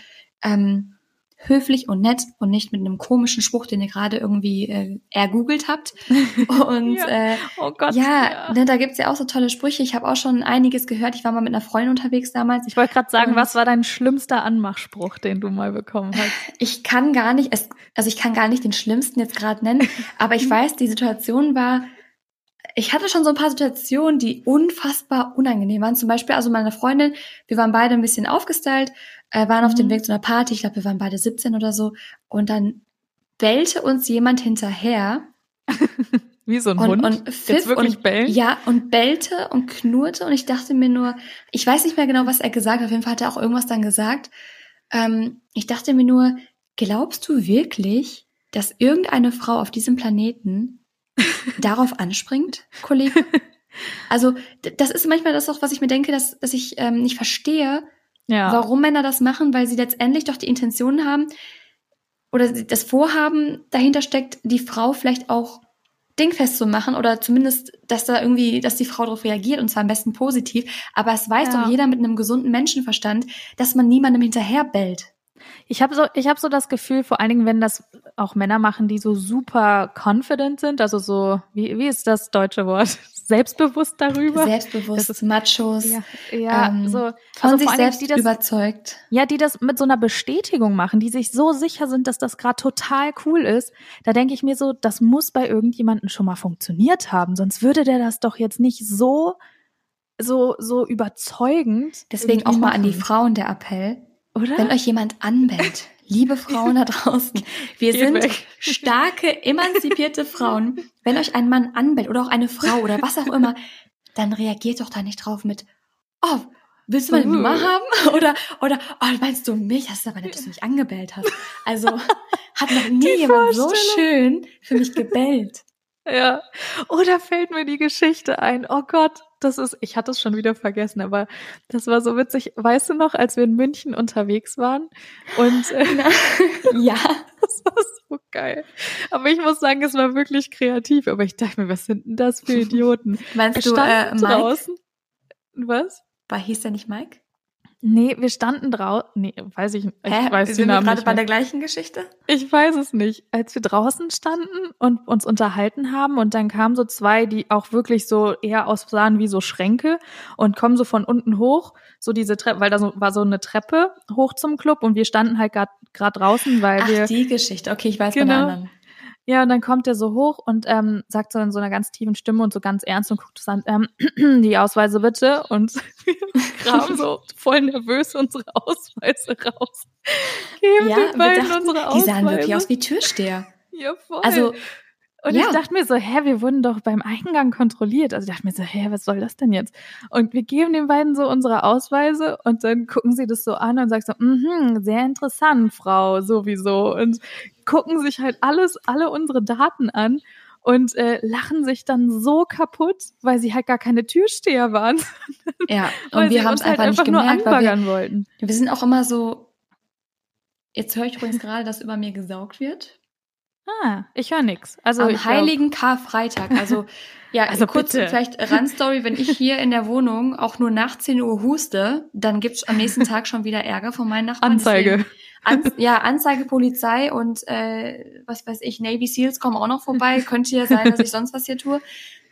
ähm, höflich und nett und nicht mit einem komischen Spruch, den ihr gerade irgendwie äh, ergoogelt habt. Und ja. Äh, oh Gott, ja, ja. Ne, da gibt's ja auch so tolle Sprüche. Ich habe auch schon einiges gehört. Ich war mal mit einer Freundin unterwegs damals. Ich wollte gerade sagen, und was war dein schlimmster Anmachspruch, den du mal bekommen hast? Ich kann gar nicht, es, also ich kann gar nicht den schlimmsten jetzt gerade nennen, aber ich weiß, die Situation war ich hatte schon so ein paar Situationen, die unfassbar unangenehm waren. Zum Beispiel, also meine Freundin, wir waren beide ein bisschen aufgestylt, äh, waren auf dem mhm. Weg zu einer Party, ich glaube, wir waren beide 17 oder so, und dann bellte uns jemand hinterher. Wie so ein und, Hund? Und pfiff Jetzt wirklich und, bellen? Ja, und bellte und knurrte und ich dachte mir nur, ich weiß nicht mehr genau, was er gesagt hat, auf jeden Fall hat er auch irgendwas dann gesagt. Ähm, ich dachte mir nur, glaubst du wirklich, dass irgendeine Frau auf diesem Planeten darauf anspringt, Kollege. Also das ist manchmal das auch, was ich mir denke, dass, dass ich ähm, nicht verstehe, ja. warum Männer das machen, weil sie letztendlich doch die Intention haben, oder das Vorhaben dahinter steckt, die Frau vielleicht auch dingfest zu machen oder zumindest, dass da irgendwie, dass die Frau darauf reagiert und zwar am besten positiv. Aber es weiß Ja. doch jeder mit einem gesunden Menschenverstand, dass man niemandem hinterher bellt. Ich habe so, ich habe so das Gefühl, vor allen Dingen, wenn das auch Männer machen, die so super confident sind, also so, wie, wie ist das deutsche Wort? Selbstbewusst darüber. Selbstbewusst, Das ist- Machos, ja, ja ähm, so von also sich Dingen, selbst die das, überzeugt. ja, die das mit so einer Bestätigung machen, die sich so sicher sind, dass das gerade total cool ist. Da denke ich mir so, das muss bei irgendjemandem schon mal funktioniert haben, sonst würde der das doch jetzt nicht so so so überzeugend. Deswegen auch mal an die machen, Frauen der Appell. Oder? Wenn euch jemand anbellt, liebe Frauen da draußen, wir Geht sind weg. starke, emanzipierte Frauen. Wenn euch ein Mann anbellt oder auch eine Frau oder was auch immer, dann reagiert doch da nicht drauf mit, oh, willst du meine. Nummer haben? Oder, oder, oh, meinst du mich? Das ist aber nett, dass du mich angebellt hast. Also, hat noch nie Die jemand so schön für mich gebellt. Ja. Oder fällt mir die Geschichte ein. Oh Gott, das ist, ich hatte es schon wieder vergessen, aber das war so witzig. Weißt du noch, als wir in München unterwegs waren? Und äh, Ja. das war so geil. Aber ich muss sagen, es war wirklich kreativ. Aber ich dachte mir, was sind denn das für Idioten? Meinst du, äh, Mike? draußen. Was? War, hieß der nicht Mike? Nee, wir standen draußen. Nee, weiß ich nicht. Ich Hä? weiß Sind den wir gerade bei der gleichen Geschichte? Ich weiß es nicht. Als wir draußen standen und uns unterhalten haben und dann kamen so zwei, die auch wirklich so eher aussahen wie so Schränke und kommen so von unten hoch, so diese Treppe, weil da so, war so eine Treppe hoch zum Club und wir standen halt gerade draußen, weil wir Ach, die Geschichte. Okay, ich weiß Genau. von der anderen. Ja, und dann kommt er so hoch und ähm, sagt so in so einer ganz tiefen Stimme und so ganz ernst und guckt es an, ähm, die Ausweise bitte. Und wir graben so voll nervös unsere Ausweise raus. Geben Ja, wir dachten, unsere die Ausweise. sahen wirklich aus wie Türsteher. Ja, voll. Also, und ja. ich dachte mir so, hä, wir wurden doch beim Eingang kontrolliert. Also ich dachte mir so, hä, was soll das denn jetzt? Und wir geben den beiden so unsere Ausweise und dann gucken sie das so an und sagen so, mhm, sehr interessant, Frau, sowieso. Und gucken sich halt alles, alle unsere Daten an und äh, lachen sich dann so kaputt, weil sie halt gar keine Türsteher waren. ja, weil und wir sie haben es halt einfach nicht nur gemerkt, wir, anbaggern wollten. wir sind auch immer so. Jetzt höre ich übrigens gerade, dass über mir gesaugt wird. Ah, ich höre nix. Also Am ich glaub- heiligen Karfreitag. Also, ja, Also kurz bitte. vielleicht Randstory, wenn ich hier in der Wohnung auch nur nach 10 Uhr huste, dann gibt's am nächsten Tag schon wieder Ärger von meinen Nachbarn. Anzeige. An, ja, Anzeige, Polizei und äh, was weiß ich, Navy Seals kommen auch noch vorbei. Könnte ja sein, dass ich sonst was hier tue.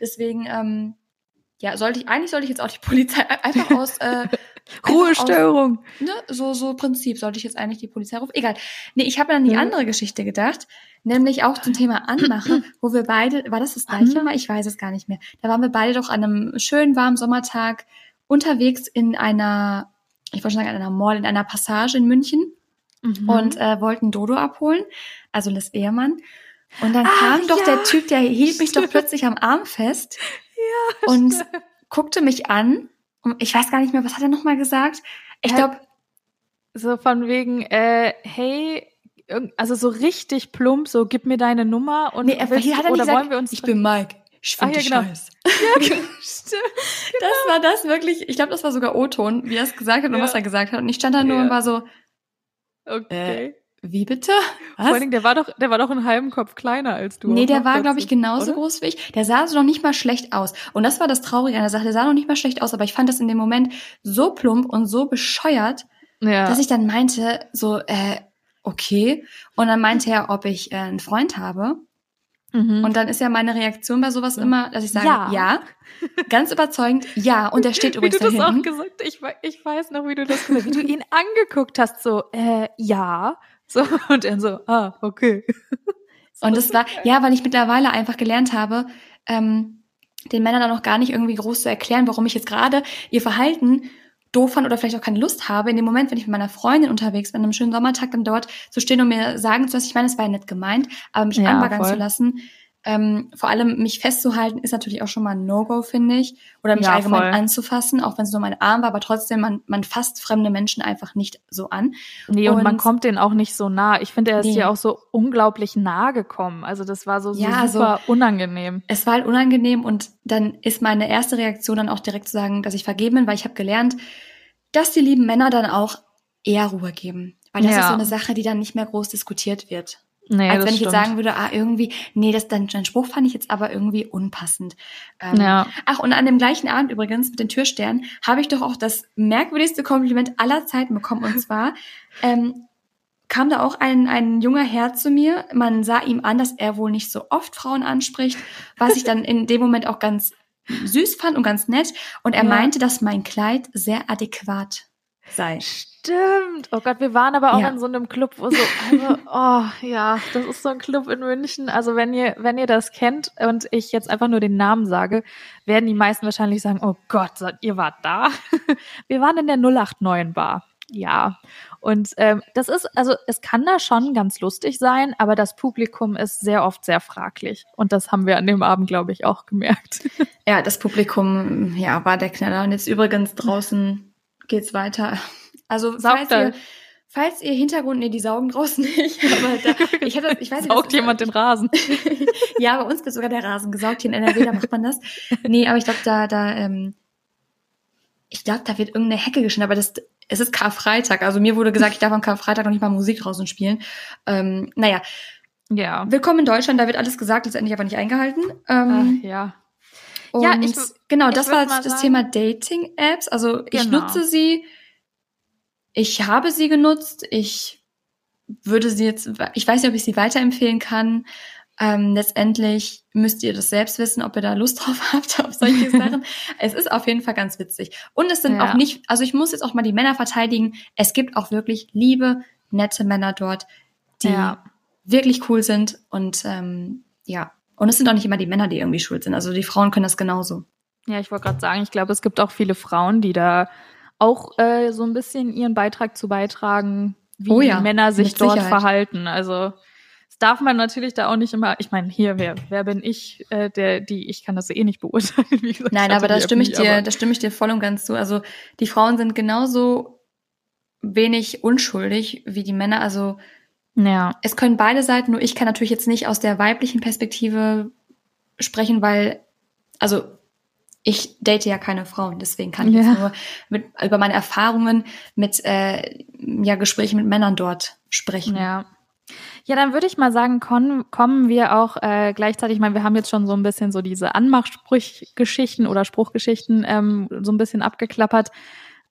Deswegen, ähm, ja, sollte ich, eigentlich sollte ich jetzt auch die Polizei einfach aus äh, Ruhestörung. Aus, ne, so, so Prinzip sollte ich jetzt eigentlich die Polizei rufen. Egal. Nee, ich habe an die Ja. andere Geschichte gedacht, nämlich auch zum Thema Anmache, wo wir beide, war das das gleiche? Mal? Ich weiß es gar nicht mehr. Da waren wir beide doch an einem schönen warmen Sommertag unterwegs in einer, ich wollte schon sagen, in einer Mall, in einer Passage in München Mhm. und äh, wollten Dodo abholen, also das Ehemann. Und dann Ach, kam doch ja. der Typ, der hielt mich doch plötzlich am Arm fest und guckte mich an. Ich weiß gar nicht mehr, was hat er nochmal gesagt? Ich Er- glaube, So von wegen, äh, hey, also so richtig plump, so gib mir deine Nummer und nee, willst- hier hat er oder gesagt, wollen wir uns ich bin Mike. Ich Ah, finde ja, dich genau. scheiße. Stimmt. Das war das wirklich, ich glaube, das war sogar O-Ton, wie er es gesagt hat und Ja. was er gesagt hat. Und ich stand da nur Ja. und war so, Okay. Wie bitte? Vor allen Dingen, der war doch, der war doch einen halben Kopf kleiner als du. Nee, der war, glaube ich, genauso oder? groß wie ich. Der sah so noch nicht mal schlecht aus. Und das war das Traurige an der Sache. Der sah noch nicht mal schlecht aus, aber ich fand das in dem Moment so plump und so bescheuert, Ja. dass ich dann meinte, so, äh, okay. Und dann meinte er, ob ich äh, einen Freund habe. mhm. Und dann ist ja meine Reaktion bei sowas Ja. immer, dass ich sage, Ja. ja. Ganz überzeugend, ja. Und der steht wie übrigens du da das auch gesagt ich, ich weiß noch, wie du das gesagt wie du ihn angeguckt hast, so, äh, ja. So, und er so, ah, okay. Und das war, ja, weil ich mittlerweile einfach gelernt habe, ähm, den Männern dann noch gar nicht irgendwie groß zu erklären, warum ich jetzt gerade ihr Verhalten doof fand oder vielleicht auch keine Lust habe, in dem Moment, wenn ich mit meiner Freundin unterwegs bin, an einem schönen Sommertag dann dort zu stehen und mir sagen zu lassen, ich meine, es war ja nett gemeint, aber mich Ja, anbaggern voll. zu lassen, ähm, vor allem mich festzuhalten, ist natürlich auch schon mal ein No-Go, finde ich. Oder mich Ja, allgemein voll. anzufassen, auch wenn es nur mein Arm war, aber trotzdem, man, man fasst fremde Menschen einfach nicht so an. Nee, und, man Und- kommt denen auch nicht so nah. Ich finde, er ist Nee. dir auch so unglaublich nah gekommen. Also das war so, so Ja, super unangenehm. es war halt unangenehm und dann ist meine erste Reaktion dann auch direkt zu sagen, dass ich vergeben bin, weil ich habe gelernt, dass die lieben Männer dann auch eher Ruhe geben. Weil das Ja. ist so eine Sache, die dann nicht mehr groß diskutiert wird. Nee, Als wenn ich jetzt sagen würde, ah, irgendwie, nee, das, dein, dein Spruch fand ich jetzt aber irgendwie unpassend. Ähm, Ja. Ach, und an dem gleichen Abend übrigens mit den Türsternen habe ich doch auch das merkwürdigste Kompliment aller Zeiten bekommen. Und zwar ähm, kam da auch ein, ein junger Herr zu mir. Man sah ihm an, dass er wohl nicht so oft Frauen anspricht, was ich dann in dem Moment auch ganz süß fand und ganz nett. Und er Ja. meinte, dass mein Kleid sehr adäquat sei. Stimmt. Oh Gott, wir waren aber auch Ja. in so einem Club, wo so, also, oh ja, das ist so ein Club in München. Also wenn ihr, wenn ihr das kennt und ich jetzt einfach nur den Namen sage, werden die meisten wahrscheinlich sagen, oh Gott, ihr wart da. Wir waren in der 089 Bar. Ja. Und ähm, das ist, also es kann da schon ganz lustig sein, aber das Publikum ist sehr oft sehr fraglich. Und das haben wir an dem Abend, glaube ich, auch gemerkt. Ja, das Publikum, ja, war der Knaller. Und jetzt übrigens draußen geht's weiter. Also, falls ihr, falls ihr Hintergrund, nee, die saugen draußen nicht. Aber da, ich hatte, ich weiß nicht, Saugt das- jemand den Rasen. ja, bei uns wird sogar der Rasen gesaugt. Hier in NRW, da macht man das. Nee, aber ich glaube, da, da, ähm, ich glaube, da wird irgendeine Hecke geschnitten, aber das, es ist Karfreitag. Also mir wurde gesagt, ich darf am Karfreitag noch nicht mal Musik draußen spielen. Ähm, naja, Ja. willkommen in Deutschland, da wird alles gesagt, letztendlich aber nicht eingehalten. Ähm, Ach, ja. Ja, ich- genau, das war das sagen- Thema Dating-Apps. Also ich Genau. nutze sie, ich habe sie genutzt, ich würde sie jetzt, ich weiß nicht, ob ich sie weiterempfehlen kann. Ähm, letztendlich müsst ihr das selbst wissen, ob ihr da Lust drauf habt auf solche Sachen. Es ist auf jeden Fall ganz witzig. Und es sind Ja. auch nicht, also ich muss jetzt auch mal die Männer verteidigen. Es gibt auch wirklich liebe, nette Männer dort, die Ja. wirklich cool sind und ähm, ja. Und es sind auch nicht immer die Männer, die irgendwie schuld sind. Also die Frauen können das genauso. Ja, ich wollte gerade sagen, ich glaube, es gibt auch viele Frauen, die da auch äh, so ein bisschen ihren Beitrag zu beitragen, wie Oh ja, die Männer sich dort Sicherheit. verhalten. Also das darf man natürlich da auch nicht immer. Ich meine, hier wer wer bin ich, äh, der die ich kann das eh nicht beurteilen. Wie gesagt, Nein, aber da stimme ich dir, da stimme ich dir voll und ganz zu. Also die Frauen sind genauso wenig unschuldig wie die Männer. Also ja, es können beide Seiten, nur ich kann natürlich jetzt nicht aus der weiblichen Perspektive sprechen, weil, also ich date ja keine Frauen, deswegen kann ich Ja. jetzt nur mit, über meine Erfahrungen mit äh, ja, Gesprächen mit Männern dort sprechen. ja. Ja, dann würde ich mal sagen, kommen wir auch äh, gleichzeitig, ich meine, wir haben jetzt schon so ein bisschen so diese Anmachsprüchgeschichten oder Spruchgeschichten ähm, so ein bisschen abgeklappert.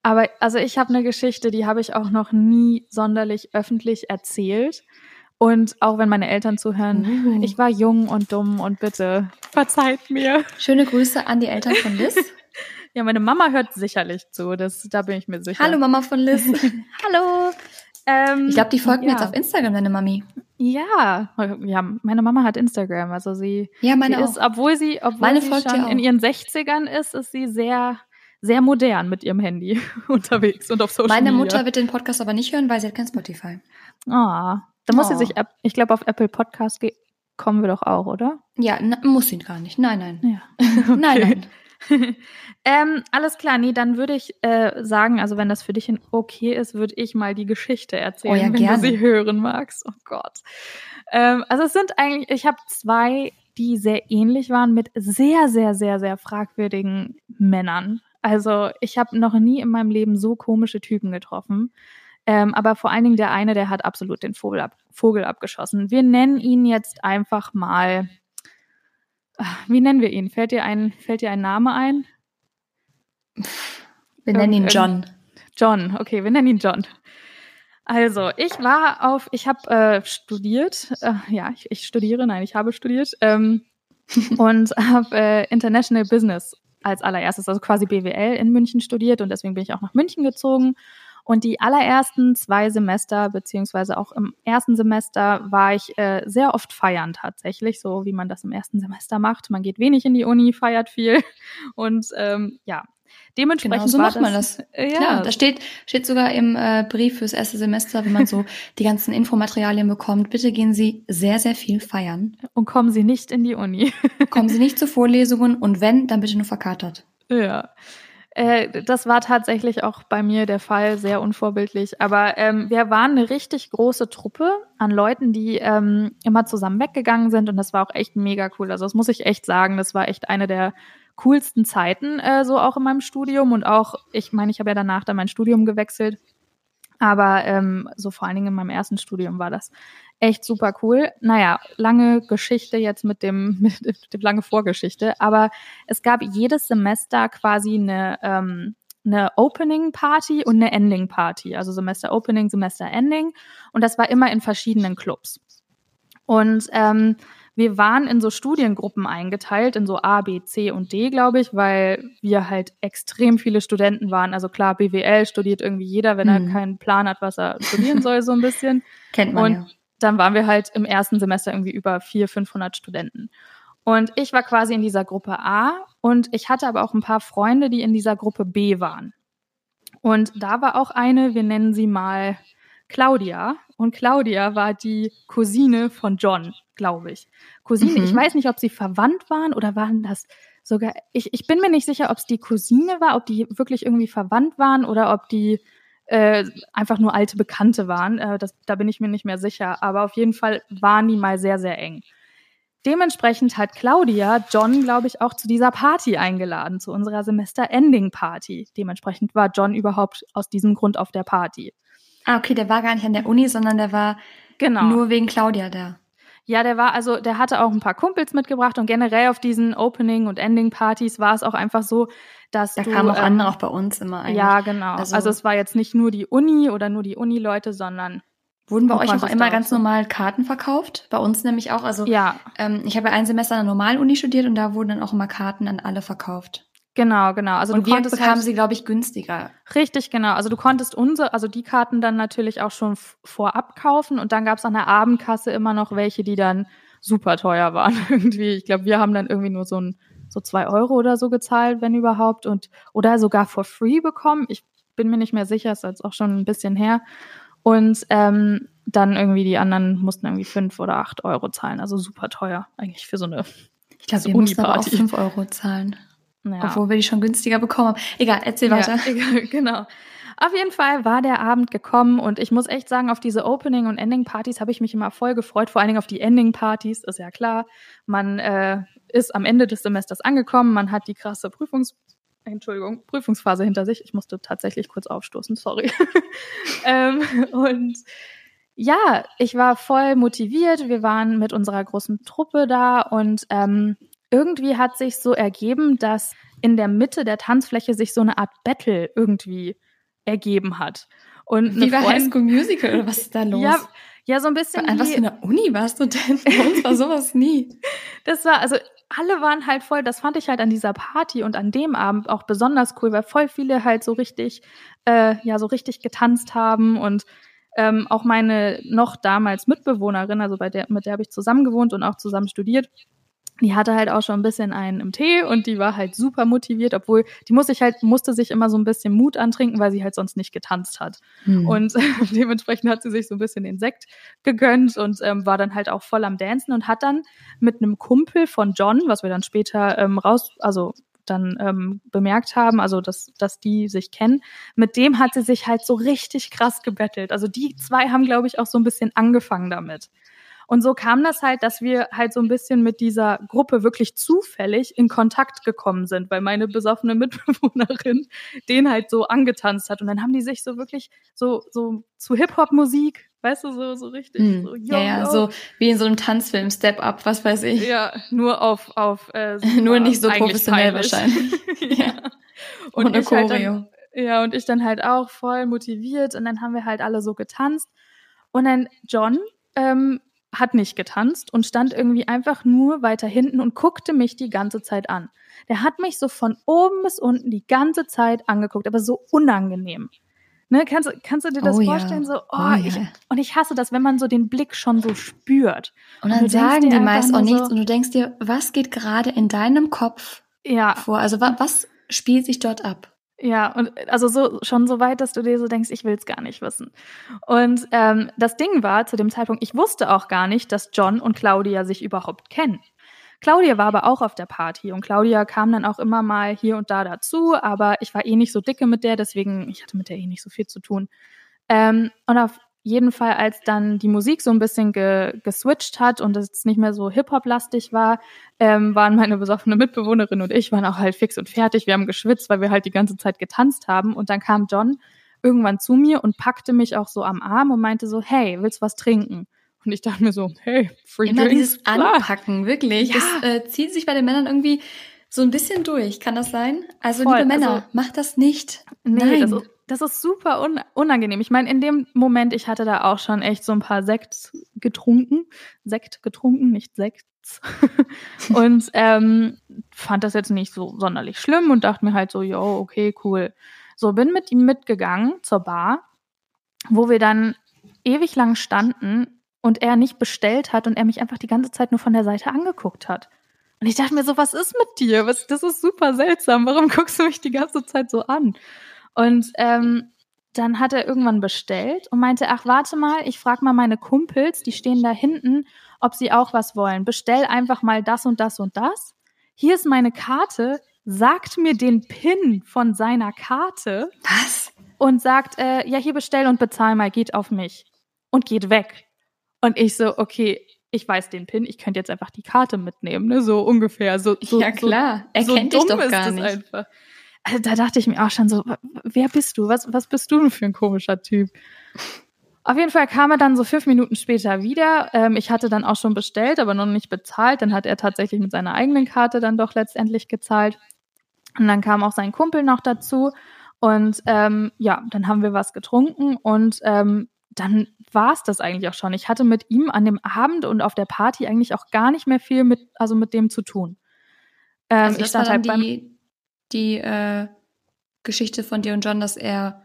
Aber also ich habe eine Geschichte, die habe ich auch noch nie sonderlich öffentlich erzählt. Und auch wenn meine Eltern zuhören, Uh. ich war jung und dumm und bitte verzeiht mir. Schöne Grüße an die Eltern von Liz. Ja, meine Mama hört sicherlich zu, das, da bin ich mir sicher. Hallo Mama von Liz. Hallo. Ähm, Ich glaube, die folgt mir ja. jetzt auf Instagram, deine Mami. Ja, ja, meine Mama hat Instagram, also sie, Ja, meine sie ist, obwohl sie, obwohl Meine sie schon in ihren 60ern ist, ist sie sehr, sehr modern mit ihrem Handy unterwegs und auf Social Meine Media. Mutter wird den Podcast aber nicht hören, weil sie hat kein Spotify. Ah, da muss sie Oh. sich, App- ich glaube, auf Apple Podcast kommen wir doch auch, oder? Ja, na, muss sie gar nicht. Nein, nein. Ja. Nein, nein. ähm, alles klar, nee, dann würde ich äh, sagen, also wenn das für dich in okay ist, würde ich mal die Geschichte erzählen, Oh ja, wenn gerne. du sie hören magst. Oh Gott. Ähm, also es sind eigentlich, ich habe zwei, die sehr ähnlich waren mit sehr, sehr, sehr, sehr fragwürdigen Männern. Also ich habe noch nie in meinem Leben so komische Typen getroffen. Ähm, aber vor allen Dingen der eine, der hat absolut den Vogel, ab, Vogel abgeschossen. Wir nennen ihn jetzt einfach mal. Ah, Wie nennen wir ihn? Fällt dir ein, fällt dir ein Name ein? Wir nennen ihn John. John, okay, wir nennen ihn John. Also, ich war auf, ich habe äh, studiert, äh, ja, ich, ich studiere, nein, ich habe studiert ähm, und habe äh, International Business als allererstes, also quasi BWL in München studiert und deswegen bin ich auch nach München gezogen. Und die allerersten zwei Semester, beziehungsweise auch im ersten Semester, war ich äh, sehr oft feiern tatsächlich, so wie man das im ersten Semester macht. Man geht wenig in die Uni, feiert viel und ähm, ja, dementsprechend Genau, so macht man das. Äh, ja, Klar, da steht, steht sogar im äh, Brief fürs erste Semester, wenn man so die ganzen Infomaterialien bekommt, bitte gehen Sie sehr, sehr viel feiern. und kommen Sie nicht in die Uni. Kommen Sie nicht zu Vorlesungen und wenn, dann bitte nur verkatert. ja. Äh, das war tatsächlich auch bei mir der Fall, sehr unvorbildlich. Aber ähm, wir waren eine richtig große Truppe an Leuten, die ähm, immer zusammen weggegangen sind und das war auch echt mega cool. Also das muss ich echt sagen, das war echt eine der coolsten Zeiten, äh, so auch in meinem Studium und auch, ich meine, ich habe ja danach dann mein Studium gewechselt. Aber ähm, so vor allen Dingen in meinem ersten Studium war das echt super cool. Naja, lange Geschichte jetzt mit dem, mit dem lange Vorgeschichte, aber es gab jedes Semester quasi eine, ähm, eine Opening Party und eine Ending Party, also Semester Opening, Semester Ending und das war immer in verschiedenen Clubs. Und ähm, wir waren in so Studiengruppen eingeteilt, in so A, B, C und D, glaube ich, weil wir halt extrem viele Studenten waren. Also klar, BWL studiert irgendwie jeder, wenn mhm. er keinen Plan hat, was er studieren soll, so ein bisschen. Kennt man und ja. Dann waren wir halt im ersten Semester irgendwie über 400, 500 Studenten. Und ich war quasi in dieser Gruppe A und ich hatte aber auch ein paar Freunde, die in dieser Gruppe B waren. Und da war auch eine, wir nennen sie mal Claudia. Und Claudia war die Cousine von John, glaube ich. Cousine, mhm. ich weiß nicht, ob sie verwandt waren oder waren das sogar, ich, ich bin mir nicht sicher, ob es die Cousine war, ob die wirklich irgendwie verwandt waren oder ob die äh, einfach nur alte Bekannte waren. Äh, das, da bin ich mir nicht mehr sicher. Aber auf jeden Fall waren die mal sehr, sehr eng. Dementsprechend hat Claudia John, glaube ich, auch zu dieser Party eingeladen, zu unserer Semester-Ending-Party. Dementsprechend war John überhaupt aus diesem Grund auf der Party. Ah, okay, der war gar nicht an der Uni, sondern der war genau. nur wegen Claudia da. Ja, der war also, der hatte auch ein paar Kumpels mitgebracht und generell auf diesen Opening- und Ending-Partys war es auch einfach so, dass da du, kamen auch ähm, andere auch bei uns immer eigentlich. Ja, genau. Also, also, es war jetzt nicht nur die Uni oder nur die Uni-Leute, sondern Wurden bei euch auch immer ganz normal Karten verkauft? Bei uns nämlich auch. Also ja. ähm, ich habe ja ein Semester an der normalen Uni studiert und da wurden dann auch immer Karten an alle verkauft. Genau, genau. Also und du wir konntest bekamen halt, sie, glaube ich, günstiger. Richtig, genau. Also du konntest unsere, also die Karten dann natürlich auch schon vorab kaufen und dann gab es an der Abendkasse immer noch welche, die dann super teuer waren irgendwie. Ich glaube, wir haben dann irgendwie nur so ein so zwei Euro oder so gezahlt, wenn überhaupt, und oder sogar for free bekommen. Ich bin mir nicht mehr sicher, ist jetzt auch schon ein bisschen her. Und ähm, dann irgendwie die anderen mussten irgendwie fünf oder acht Euro zahlen. Also super teuer eigentlich für so eine. Ich glaube, wir mussten aber auch fünf Euro zahlen. Ja. Obwohl wir die schon günstiger bekommen haben. Egal, erzähl weiter. Ja, egal, genau. Auf jeden Fall war der Abend gekommen und ich muss echt sagen, auf diese Opening- und Ending-Partys habe ich mich immer voll gefreut, vor allen Dingen auf die Ending-Partys, ist ja klar. Man äh, ist am Ende des Semesters angekommen, man hat die krasse Prüfungs Entschuldigung, Prüfungsphase hinter sich. Ich musste tatsächlich kurz aufstoßen, sorry. ähm, und ja, ich war voll motiviert. Wir waren mit unserer großen Truppe da und ähm, irgendwie hat sich so ergeben, dass in der Mitte der Tanzfläche sich so eine Art Battle irgendwie ergeben hat. Und wie bei High School Musical oder was ist da los? Ja, ja so ein bisschen. An was für einer Uni warst du denn? Bei uns war sowas nie. Das war, also alle waren halt voll, das fand ich halt an dieser Party und an dem Abend auch besonders cool, weil voll viele halt so richtig, äh, ja, so richtig getanzt haben und ähm, auch meine noch damals Mitbewohnerin, also bei der, mit der habe ich zusammen gewohnt und auch zusammen studiert, die hatte halt auch schon ein bisschen einen im Tee und die war halt super motiviert, obwohl die musste sich halt, musste sich immer so ein bisschen Mut antrinken, weil sie halt sonst nicht getanzt hat. Mhm. Und äh, dementsprechend hat sie sich so ein bisschen den Sekt gegönnt und ähm, war dann halt auch voll am Dancen und hat dann mit einem Kumpel von John, was wir dann später ähm, raus, also dann ähm, bemerkt haben, also dass, dass die sich kennen, mit dem hat sie sich halt so richtig krass gebettelt. Also die zwei haben, glaube ich, auch so ein bisschen angefangen damit. Und so kam das halt, dass wir halt so ein bisschen mit dieser Gruppe wirklich zufällig in Kontakt gekommen sind, weil meine besoffene Mitbewohnerin den halt so angetanzt hat. Und dann haben die sich so wirklich so, so zu Hip-Hop-Musik, weißt du, so, so richtig. Hm. So, yo, ja, ja, yo. so wie in so einem Tanzfilm, Step Up, was weiß ich. Ja, nur auf, auf äh, Nur nicht so professionell wahrscheinlich. ja. Und Ohne ich halt dann, ja, und ich dann halt auch voll motiviert und dann haben wir halt alle so getanzt. Und dann John ähm, hat nicht getanzt und stand irgendwie einfach nur weiter hinten und guckte mich die ganze Zeit an. Der hat mich so von oben bis unten die ganze Zeit angeguckt, aber so unangenehm. Ne, kannst, kannst du dir das oh, vorstellen? Ja. So, oh, oh ich, ja. und ich hasse das, wenn man so den Blick schon so spürt. Und dann und sagen die meist auch nichts so, und du denkst dir, was geht gerade in deinem Kopf ja. vor? Also wa was spielt sich dort ab? Ja, und also so schon so weit, dass du dir so denkst, ich will es gar nicht wissen. Und ähm, das Ding war zu dem Zeitpunkt, ich wusste auch gar nicht, dass John und Claudia sich überhaupt kennen. Claudia war aber auch auf der Party und Claudia kam dann auch immer mal hier und da dazu, aber ich war eh nicht so dicke mit der, deswegen ich hatte mit der eh nicht so viel zu tun. Ähm, und auf jeden Fall, als dann die Musik so ein bisschen ge geswitcht hat und es nicht mehr so Hip-Hop-lastig war, ähm, waren meine besoffene Mitbewohnerin und ich waren auch halt fix und fertig. Wir haben geschwitzt, weil wir halt die ganze Zeit getanzt haben. Und dann kam John irgendwann zu mir und packte mich auch so am Arm und meinte so, hey, willst du was trinken? Und ich dachte mir so, hey, free Immer drinks, dieses klar. Anpacken, wirklich. Ja. Das äh, zieht sich bei den Männern irgendwie so ein bisschen durch. Kann das sein? Also, Voll, liebe Männer, also- macht das nicht. Nee, Nein. das ist, das ist super un unangenehm. Ich meine, in dem Moment, ich hatte da auch schon echt so ein paar Sekt getrunken. Sekt getrunken, nicht Sekts. und ähm, fand das jetzt nicht so sonderlich schlimm und dachte mir halt so, yo, okay, cool. So, bin mit ihm mitgegangen zur Bar, wo wir dann ewig lang standen und er nicht bestellt hat und er mich einfach die ganze Zeit nur von der Seite angeguckt hat. Und ich dachte mir so, was ist mit dir? Was, das ist super seltsam. Warum guckst du mich die ganze Zeit so an? Und ähm, dann hat er irgendwann bestellt und meinte, ach, warte mal, ich frage mal meine Kumpels, die stehen da hinten, ob sie auch was wollen. Bestell einfach mal das und das und das. Hier ist meine Karte, sagt mir den PIN von seiner Karte Was? und sagt, äh, ja, hier bestell und bezahl mal, geht auf mich. Und geht weg. Und ich so, okay, ich weiß den PIN, ich könnte jetzt einfach die Karte mitnehmen, ne? So ungefähr. So, so, ja, klar. Er so, kennt so dich dumm doch ist gar das nicht. einfach. Also da dachte ich mir auch schon so, wer bist du? Was, was bist du denn für ein komischer Typ? Auf jeden Fall kam er dann so fünf Minuten später wieder. Ähm, ich hatte dann auch schon bestellt, aber noch nicht bezahlt. Dann hat er tatsächlich mit seiner eigenen Karte dann doch letztendlich gezahlt. Und dann kam auch sein Kumpel noch dazu. Und ähm, ja, dann haben wir was getrunken und ähm, dann war es das eigentlich auch schon. Ich hatte mit ihm an dem Abend und auf der Party eigentlich auch gar nicht mehr viel mit, also mit dem zu tun. Ähm, Also ich stand halt beim die, äh, Geschichte von dir und John, dass er,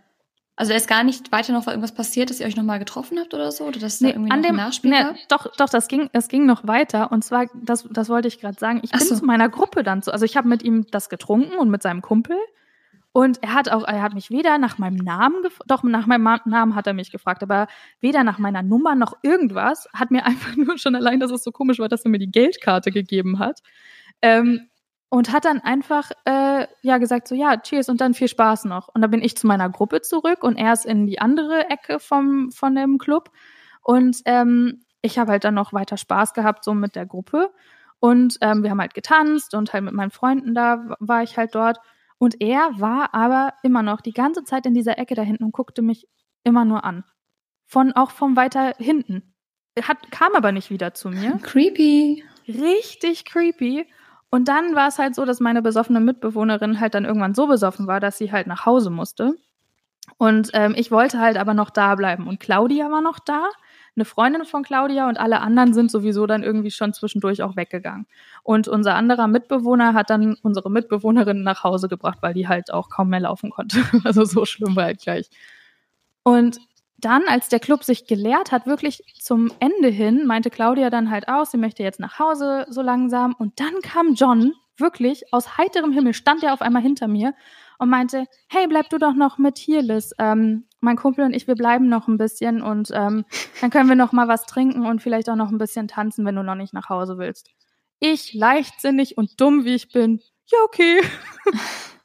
also er ist gar nicht weiter noch irgendwas passiert, dass ihr euch nochmal getroffen habt oder so? Oder dass da Nee, irgendwie an noch dem, Nachspiel nee, gab? doch, doch, das ging, es ging noch weiter. Und zwar, das, das wollte ich gerade sagen. Ich Ach bin so. zu meiner Gruppe dann zu. Also ich habe mit ihm das getrunken und mit seinem Kumpel. Und er hat auch, er hat mich weder nach meinem Namen, gef- doch nach meinem Namen hat er mich gefragt, aber weder nach meiner Nummer noch irgendwas. Hat mir einfach nur schon allein, dass es so komisch war, dass er mir die Geldkarte gegeben hat. Ähm, und hat dann einfach äh, ja gesagt so ja cheers und dann viel Spaß noch. Und dann bin ich zu meiner Gruppe zurück und er ist in die andere Ecke vom von dem Club. Und ähm, ich habe halt dann noch weiter Spaß gehabt so mit der Gruppe. Und ähm, wir haben halt getanzt und halt mit meinen Freunden da war ich halt dort. Und er war aber immer noch die ganze Zeit in dieser Ecke da hinten und guckte mich immer nur an. Von auch vom weiter hinten. Hat kam aber nicht wieder zu mir. Creepy. richtig creepy. Und dann war es halt so, dass meine besoffene Mitbewohnerin halt dann irgendwann so besoffen war, dass sie halt nach Hause musste. Und ähm, ich wollte halt aber noch da bleiben. Und Claudia war noch da, eine Freundin von Claudia und alle anderen sind sowieso dann irgendwie schon zwischendurch auch weggegangen. Und unser anderer Mitbewohner hat dann unsere Mitbewohnerin nach Hause gebracht, weil die halt auch kaum mehr laufen konnte. Also so schlimm war halt gleich. Und dann, als der Club sich geleert hat, wirklich zum Ende hin, meinte Claudia dann halt aus, sie möchte jetzt nach Hause so langsam. Und dann kam John, wirklich aus heiterem Himmel, stand er auf einmal hinter mir und meinte, hey, bleib du doch noch mit hier, Liz. Ähm, mein Kumpel und ich, wir bleiben noch ein bisschen und ähm, dann können wir noch mal was trinken und vielleicht auch noch ein bisschen tanzen, wenn du noch nicht nach Hause willst. Ich, leichtsinnig und dumm wie ich bin, ja, okay.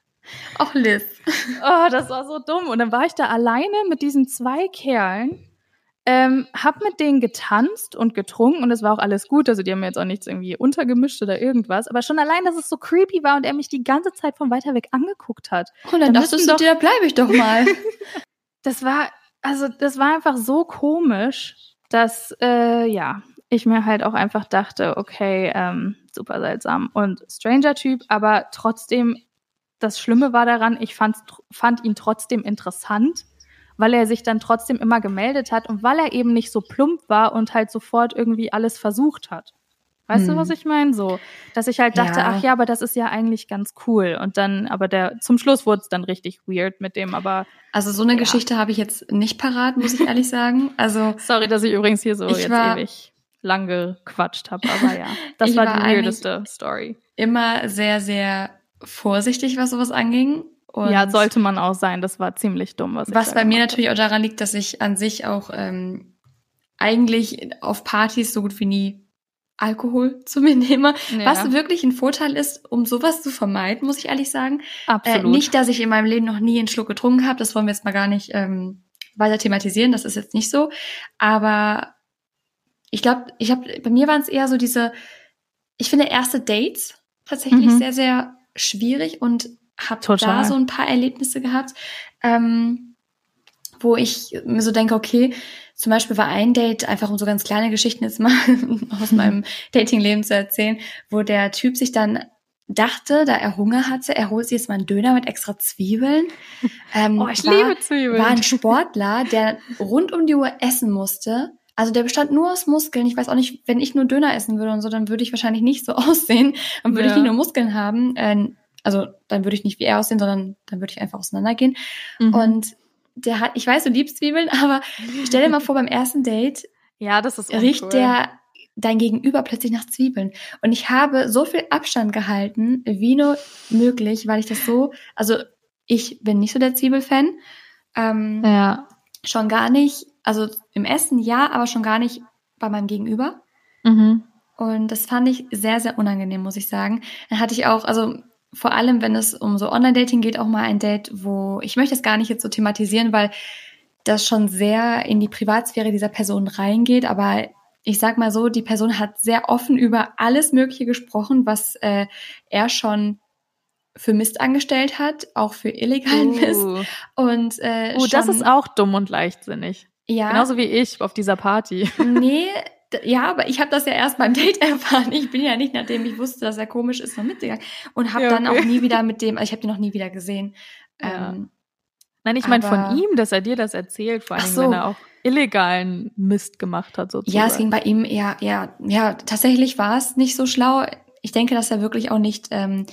Auch Liz. Oh, das war so dumm. Und dann war ich da alleine mit diesen zwei Kerlen, ähm, hab mit denen getanzt und getrunken und es war auch alles gut. Also die haben mir jetzt auch nichts irgendwie untergemischt oder irgendwas. Aber schon allein, dass es so creepy war und er mich die ganze Zeit von weiter weg angeguckt hat. Und dann Da dachtest du doch- dir, da bleibe ich doch mal. Das war, also das war einfach so komisch, dass, äh, ja, ich mir halt auch einfach dachte, okay, ähm, super seltsam und Stranger-Typ, aber trotzdem, das Schlimme war daran, ich fand's, fand ihn trotzdem interessant, weil er sich dann trotzdem immer gemeldet hat und weil er eben nicht so plump war und halt sofort irgendwie alles versucht hat. Weißt Hm. du, was ich meine? So, dass ich halt dachte, Ja. ach ja, aber das ist ja eigentlich ganz cool. Und dann, aber der, zum Schluss wurde es dann richtig weird mit dem, aber Also so eine Ja. Geschichte habe ich jetzt nicht parat, muss ich ehrlich sagen. Also Sorry, dass ich übrigens hier so jetzt war- ewig lang gequatscht habe, aber ja, das war, war die weirdeste Story. immer sehr, sehr vorsichtig, was sowas anging. Und ja, sollte man auch sein. Das war ziemlich dumm, was Was bei mir natürlich auch daran liegt, dass ich an sich auch ähm, eigentlich auf Partys so gut wie nie Alkohol zu mir nehme. Ja, Was wirklich ein Vorteil ist, um sowas zu vermeiden, muss ich ehrlich sagen. Äh, absolut. nicht, dass ich in meinem Leben noch nie einen Schluck getrunken habe, das wollen wir jetzt mal gar nicht ähm, weiter thematisieren, das ist jetzt nicht so. Aber ich glaube, ich habe bei mir waren es eher so diese, ich finde erste Dates tatsächlich Mhm. sehr, sehr schwierig und habe da so ein paar Erlebnisse gehabt. Ähm, wo ich mir so denke, okay, zum Beispiel war ein Date, einfach um so ganz kleine Geschichten jetzt mal aus meinem Datingleben zu erzählen, wo der Typ sich dann dachte, da er Hunger hatte, er holt sich jetzt mal einen Döner mit extra Zwiebeln. Ähm, oh, ich war, liebe Zwiebeln. War ein Sportler, der rund um die Uhr essen musste. Also der bestand nur aus Muskeln. Ich weiß auch nicht, wenn ich nur Döner essen würde und so, dann würde ich wahrscheinlich nicht so aussehen. Dann würde ja. ich nicht nur Muskeln haben. Äh, also dann würde ich nicht wie er aussehen, sondern dann würde ich einfach auseinandergehen. Mhm. Und der hat, ich weiß, du liebst Zwiebeln, aber stell dir mal vor, beim ersten Date ja, das ist uncool. riecht der dein Gegenüber plötzlich nach Zwiebeln. Und ich habe so viel Abstand gehalten, wie nur möglich, weil ich das so, also ich bin nicht so der Zwiebelfan. Ähm, ja. Schon gar nicht, also im Essen ja, aber schon gar nicht bei meinem Gegenüber. Mhm. Und das fand ich sehr, sehr unangenehm, muss ich sagen. Dann hatte ich auch, also vor allem, wenn es um so Online-Dating geht, auch mal ein Date, wo ich möchte es gar nicht jetzt so thematisieren, weil das schon sehr in die Privatsphäre dieser Person reingeht. Aber ich sag mal so, die Person hat sehr offen über alles Mögliche gesprochen, was äh, er schon für Mist angestellt hat, auch für illegalen uh. Mist. Und äh, oh, das ist auch dumm und leichtsinnig. Ja. Genauso wie ich auf dieser Party. Nee, ja, aber ich habe das ja erst beim Date erfahren. Ich bin ja nicht, nachdem ich wusste, dass er komisch ist, noch mitgegangen und habe ja, okay. dann auch nie wieder mit dem, also ich habe den noch nie wieder gesehen. Ja. Ähm, Nein, ich meine von ihm, dass er dir das erzählt, vor allem so. wenn er auch illegalen Mist gemacht hat sozusagen. Ja, es ging bei ihm eher, eher, ja, tatsächlich war es nicht so schlau. Ich denke, dass er wirklich auch nicht ähm,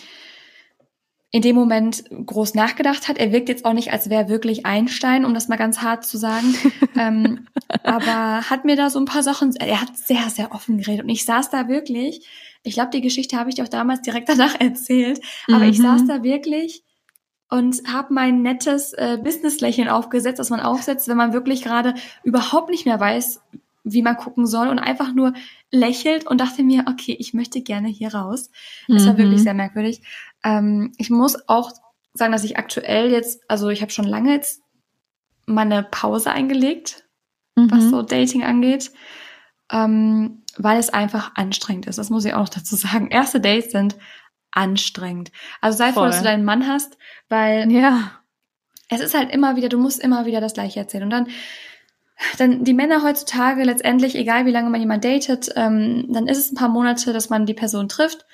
in dem Moment groß nachgedacht hat. Er wirkt jetzt auch nicht, als wäre wirklich Einstein, um das mal ganz hart zu sagen. ähm, aber hat mir da so ein paar Sachen, er hat sehr, sehr offen geredet. Und ich saß da wirklich, ich glaube, die Geschichte habe ich dir auch damals direkt danach erzählt, aber mhm. ich saß da wirklich und habe mein nettes äh, Business-Lächeln aufgesetzt, das man aufsetzt, wenn man wirklich gerade überhaupt nicht mehr weiß, wie man gucken soll und einfach nur lächelt und dachte mir, okay, ich möchte gerne hier raus. Das mhm. war wirklich sehr merkwürdig. Ähm, ich muss auch sagen, dass ich aktuell jetzt, also ich habe schon lange jetzt meine Pause eingelegt, mhm. was so Dating angeht, ähm, weil es einfach anstrengend ist. Das muss ich auch noch dazu sagen. Erste Dates sind anstrengend. Also sei froh, dass du deinen Mann hast, weil ja. es ist halt immer wieder, du musst immer wieder das Gleiche erzählen. Und dann dann die Männer heutzutage letztendlich, egal wie lange man jemand datet, ähm, dann ist es ein paar Monate, dass man die Person trifft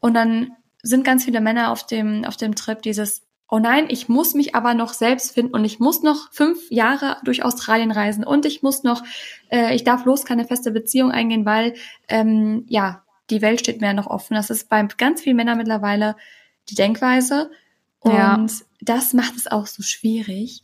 und dann sind ganz viele Männer auf dem, auf dem Trip dieses, oh nein, ich muss mich aber noch selbst finden und ich muss noch fünf Jahre durch Australien reisen und ich muss noch, äh, ich darf bloß keine feste Beziehung eingehen, weil, ähm, ja, die Welt steht mir ja noch offen. Das ist bei ganz vielen Männern mittlerweile die Denkweise. Und ja. das macht es auch so schwierig.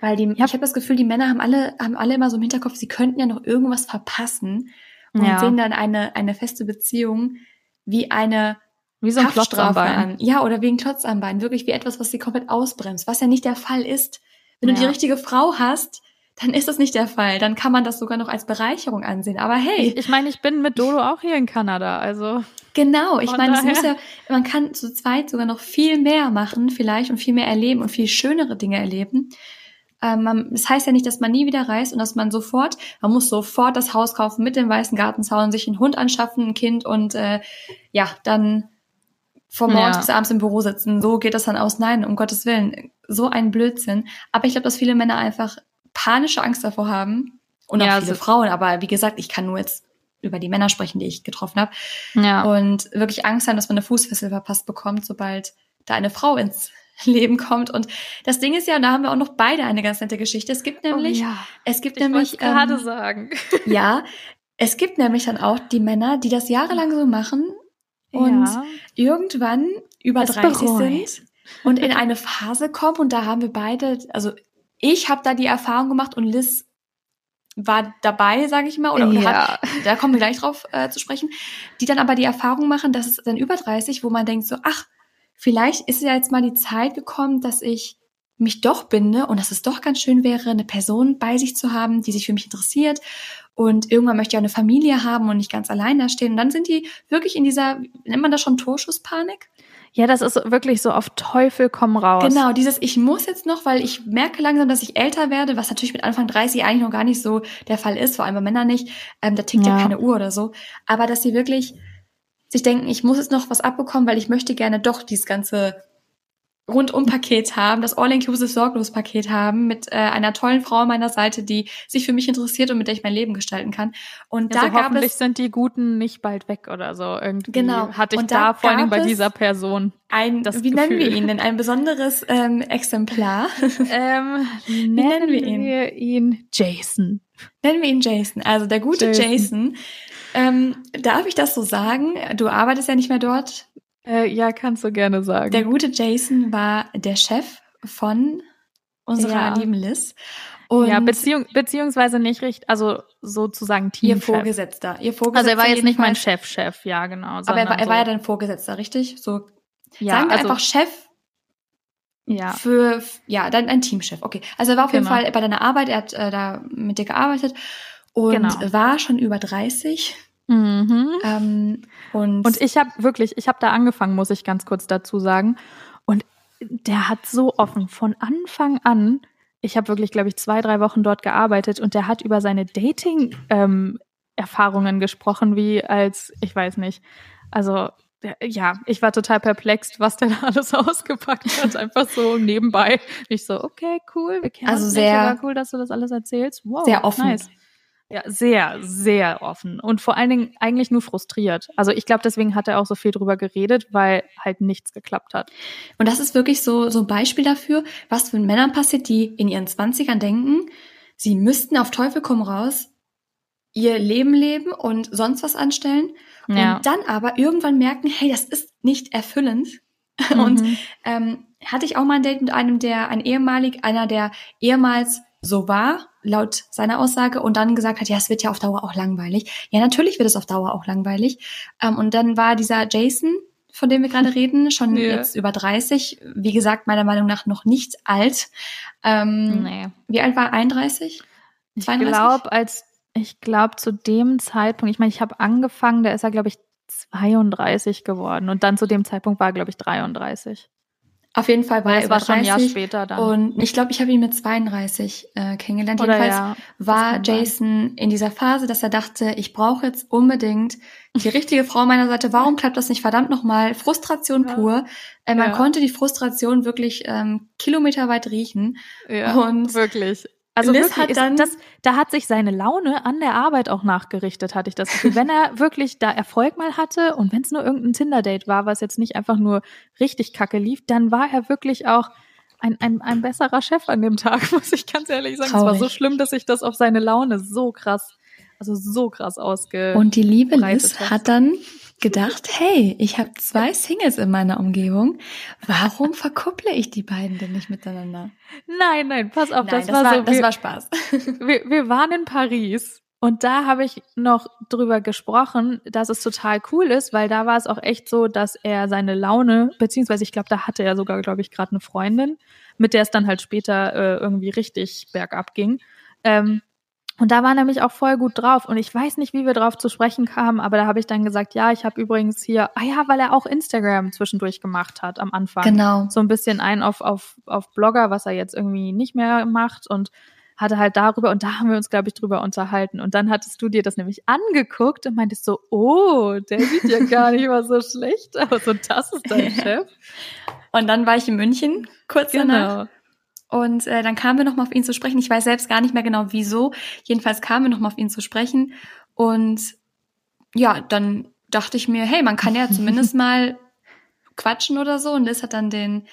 Weil die, ja. ich habe das Gefühl, die Männer haben alle, haben alle immer so im Hinterkopf, sie könnten ja noch irgendwas verpassen und ja. sehen dann eine, eine feste Beziehung wie eine wie so ein Klotz am An. Ja, oder wie ein Klotz am Bein. Wirklich wie etwas, was sie komplett ausbremst, was ja nicht der Fall ist. Wenn ja. du die richtige Frau hast, dann ist das nicht der Fall. Dann kann man das sogar noch als Bereicherung ansehen. Aber hey. Ich, ich meine, ich bin mit Dodo auch hier in Kanada, also. Genau, ich meine, es muss ja, man kann zu zweit sogar noch viel mehr machen, vielleicht, und viel mehr erleben und viel schönere Dinge erleben. Ähm, das heißt ja nicht, dass man nie wieder reist und dass man sofort, man muss sofort das Haus kaufen mit dem weißen Gartenzaun, sich einen Hund anschaffen, ein Kind und äh, ja, dann vom morgens ja. bis abends im Büro sitzen. So geht das dann aus. Nein, um Gottes Willen, so ein Blödsinn. Aber ich glaube, dass viele Männer einfach panische Angst davor haben und auch ja, viele so Frauen. Aber wie gesagt, ich kann nur jetzt über die Männer sprechen, die ich getroffen habe. Ja. Und wirklich Angst haben, dass man eine Fußfessel verpasst bekommt, sobald da eine Frau ins Leben kommt. Und das Ding ist ja, da haben wir auch noch beide eine ganz nette Geschichte. Es gibt nämlich, oh ja. es gibt ich nämlich, gerade ähm, sagen. Ja, es gibt nämlich dann auch die Männer, die das jahrelang so machen und ja. irgendwann über es 30 bereut. sind und in eine Phase kommen. Und da haben wir beide, also ich habe da die Erfahrung gemacht und Liz war dabei, sage ich mal, oder, oder ja. hat, da kommen wir gleich drauf äh, zu sprechen, die dann aber die Erfahrung machen, dass es dann über 30, wo man denkt so, ach, vielleicht ist ja jetzt mal die Zeit gekommen, dass ich mich doch binde und dass es doch ganz schön wäre, eine Person bei sich zu haben, die sich für mich interessiert. Und irgendwann möchte ich auch eine Familie haben und nicht ganz allein da stehen. Und dann sind die wirklich in dieser, nennt man das schon Torschusspanik? Ja, das ist wirklich so auf Teufel komm raus. Genau, dieses ich muss jetzt noch, weil ich merke langsam, dass ich älter werde, was natürlich mit Anfang 30 eigentlich noch gar nicht so der Fall ist, vor allem bei Männern nicht. Ähm, da tickt ja. ja keine Uhr oder so. Aber dass sie wirklich sich denken, ich muss jetzt noch was abbekommen, weil ich möchte gerne doch dieses ganze Rundum-Paket haben, das All-Inclusive Sorglos-Paket haben mit äh, einer tollen Frau an meiner Seite, die sich für mich interessiert und mit der ich mein Leben gestalten kann. Und Also da gab hoffentlich es sind die Guten nicht bald weg oder so. Irgendwie Genau. hatte ich Und da, da vor allem bei es- dieser Person. ein, das wie nennen wir Gefühl. ihn denn? Ein besonderes ähm, Exemplar. ähm, nennen, nennen wir ihn? wir ihn Jason. nennen wir ihn Jason. Also der gute Jason. Jason. Ähm, darf ich das so sagen? Du arbeitest ja nicht mehr dort. Äh, ja, kannst du gerne sagen. Der gute Jason war der Chef von unserer Ja. lieben Liz. Und ja, Beziehung, beziehungsweise nicht richtig, also sozusagen ihr Teamchef. Vorgesetzter. Ihr Vorgesetzter. Also er war jetzt nicht mein. Chef-Chef, ja genau. Aber er war, er war ja dein Vorgesetzter, richtig? So ja, sagen wir also, einfach Chef ja, für ja, dann ein Teamchef. Okay. Also er war auf jeden Genau. Fall bei deiner Arbeit, er hat äh, da mit dir gearbeitet und Genau. war schon über 30. mhm. Ähm, und, Und ich habe wirklich, ich habe da angefangen, muss ich ganz kurz dazu sagen. Und der hat so offen von Anfang an, ich habe wirklich, glaube ich, zwei, drei Wochen dort gearbeitet und der hat über seine Dating-Erfahrungen gesprochen, wie als, ich weiß nicht, also ja, ich war total perplex, was der da alles ausgepackt hat, einfach so nebenbei. Ich so, okay, cool, wir kennen Also uns sehr- nicht, cool, dass du das alles erzählst. Wow, Sehr offen. Nice. Ja, sehr, sehr offen und vor allen Dingen eigentlich nur frustriert. Also ich glaube, deswegen hat er auch so viel drüber geredet, weil halt nichts geklappt hat. Und das ist wirklich so, so ein Beispiel dafür, was für Männern passiert, die in ihren Zwanzigern denken, sie müssten auf Teufel komm raus ihr Leben leben und sonst was anstellen Ja. und dann aber irgendwann merken, hey, das ist nicht erfüllend. Und Mhm. ähm, hatte ich auch mal ein Date mit einem, der ein ehemalig, einer, der ehemals so war, laut seiner Aussage, und dann gesagt hat, ja, es wird ja auf Dauer auch langweilig. Ja, natürlich wird es auf Dauer auch langweilig. Ähm, und dann war dieser Jason, von dem wir gerade reden, schon Ja. jetzt über 30, wie gesagt, meiner Meinung nach noch nicht alt. Ähm, nee. Wie alt war er? 31? Ich 32? glaube, als ich glaube zu dem Zeitpunkt, ich meine, ich habe angefangen, da ist er glaube ich 32 geworden und dann zu dem Zeitpunkt war er glaube ich 33. Auf jeden Fall war er es über war schon ein Jahr 30. später dann. Und ich glaube, ich habe ihn mit 32 äh, kennengelernt. Oder Jedenfalls ja, war kann sein. Jason in dieser Phase, dass er dachte, ich brauche jetzt unbedingt die richtige Frau an meiner Seite. Warum klappt das nicht verdammt nochmal? Frustration Ja. pur. Äh, man Ja. konnte die Frustration wirklich ähm, kilometerweit riechen. ja, und wirklich. Also Liz wirklich hat das, da hat sich seine Laune an der Arbeit auch nachgerichtet, hatte ich das Gefühl. Wenn er wirklich da Erfolg mal hatte und wenn es nur irgendein Tinder-Date war, was jetzt nicht einfach nur richtig kacke lief, dann war er wirklich auch ein, ein, ein besserer Chef an dem Tag, muss ich ganz ehrlich sagen. Es war Traurig. so schlimm, dass sich das auf seine Laune so krass, also so krass ausge... Und die liebe Liz hat dann gedacht, hey, ich habe zwei Singles in meiner Umgebung. Warum verkupple ich die beiden denn nicht miteinander? nein, nein, pass auf, Nein, das, war, so... das wir- war Spaß. wir, wir waren in Paris und da habe ich noch drüber gesprochen, dass es total cool ist, weil da war es auch echt so, dass er seine Laune, beziehungsweise ich glaube, da hatte er sogar, glaube ich, gerade eine Freundin, mit der es dann halt später äh, irgendwie richtig bergab ging. Ähm, und da war nämlich auch voll gut drauf. Und ich weiß nicht, wie wir drauf zu sprechen kamen, aber da habe ich dann gesagt, ja, ich habe übrigens hier, ah ja, weil er auch Instagram zwischendurch gemacht hat am Anfang Genau. so ein bisschen ein auf, auf, auf Blogger, was er jetzt irgendwie nicht mehr macht und hatte halt darüber und da haben wir uns, glaube ich, drüber unterhalten. Und dann hattest du dir das nämlich angeguckt und meintest so, oh, der sieht ja gar nicht mal so schlecht aus und das ist dein Chef. Und dann war ich in München kurz danach. Und äh, dann kamen wir nochmal auf ihn zu sprechen. Ich weiß selbst gar nicht mehr genau wieso. Jedenfalls kamen wir nochmal auf ihn zu sprechen. Und ja, dann dachte ich mir, hey, man kann ja zumindest mal quatschen oder so. Und Liz hat dann den,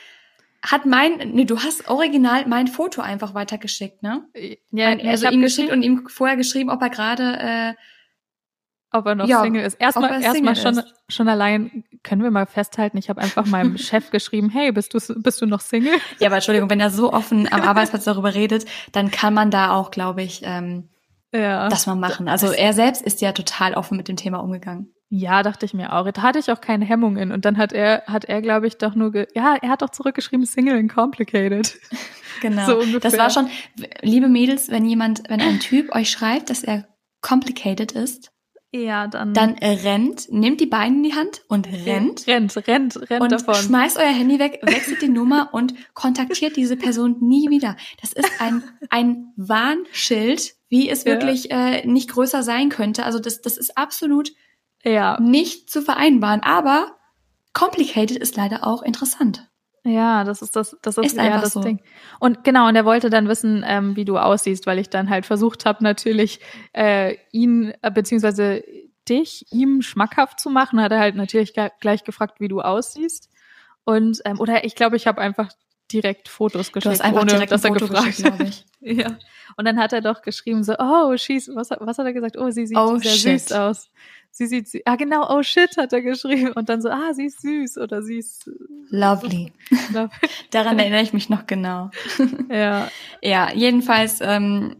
hat mein, nee, du hast original mein Foto einfach weitergeschickt, ne? Ja, Ein, also ihm geschickt und ihm vorher geschrieben, ob er gerade, äh, ob er noch ja, Single ist. Erstmal, er erstmal schon, schon allein können wir mal festhalten. Ich habe einfach meinem Chef geschrieben, hey, bist du, bist du noch Single? ja, aber Entschuldigung, wenn er so offen am Arbeitsplatz darüber redet, dann kann man da auch, glaube ich, ähm, Ja. das mal machen. Also er selbst ist ja total offen mit dem Thema umgegangen. Ja, dachte ich mir auch. Da hatte ich auch keine Hemmungen. Und dann hat er, hat er, glaube ich, doch nur, ge ja, er hat doch zurückgeschrieben, Single and Complicated. Genau. So ungefähr. das war schon, liebe Mädels, wenn jemand, wenn ein Typ euch schreibt, dass er complicated ist, Ja, dann. dann rennt, nehmt die Beine in die Hand und rennt Rennt, rennt, rennt und davon. schmeißt euer Handy weg, wechselt die Nummer und kontaktiert diese Person nie wieder. Das ist ein, ein Warnschild, wie es Ja. wirklich äh, nicht größer sein könnte. Also das, das ist absolut Ja, nicht zu vereinbaren. Aber complicated ist leider auch interessant. Ja, das ist das, das ist, Ist ja einfach das so. Ding. Und genau, und er wollte dann wissen, ähm, wie du aussiehst, weil ich dann halt versucht habe, natürlich äh, ihn äh, beziehungsweise dich ihm schmackhaft zu machen. Hat er halt natürlich gleich gefragt, wie du aussiehst. Und ähm, oder ich glaube, ich habe einfach direkt Fotos Du geschickt, hast einfach ohne direkt dass er Foto gefragt hat. Ja. Und dann hat er doch geschrieben so, oh, she's, was, hat- was hat er gesagt? Oh, sie sieht Oh, sehr shit. süß aus. Sie sieht, sü- ah genau, oh shit hat er geschrieben und dann so, ah, sie ist süß oder sie ist, Lovely. Daran erinnere ich mich noch genau. ja, Ja, jedenfalls ähm,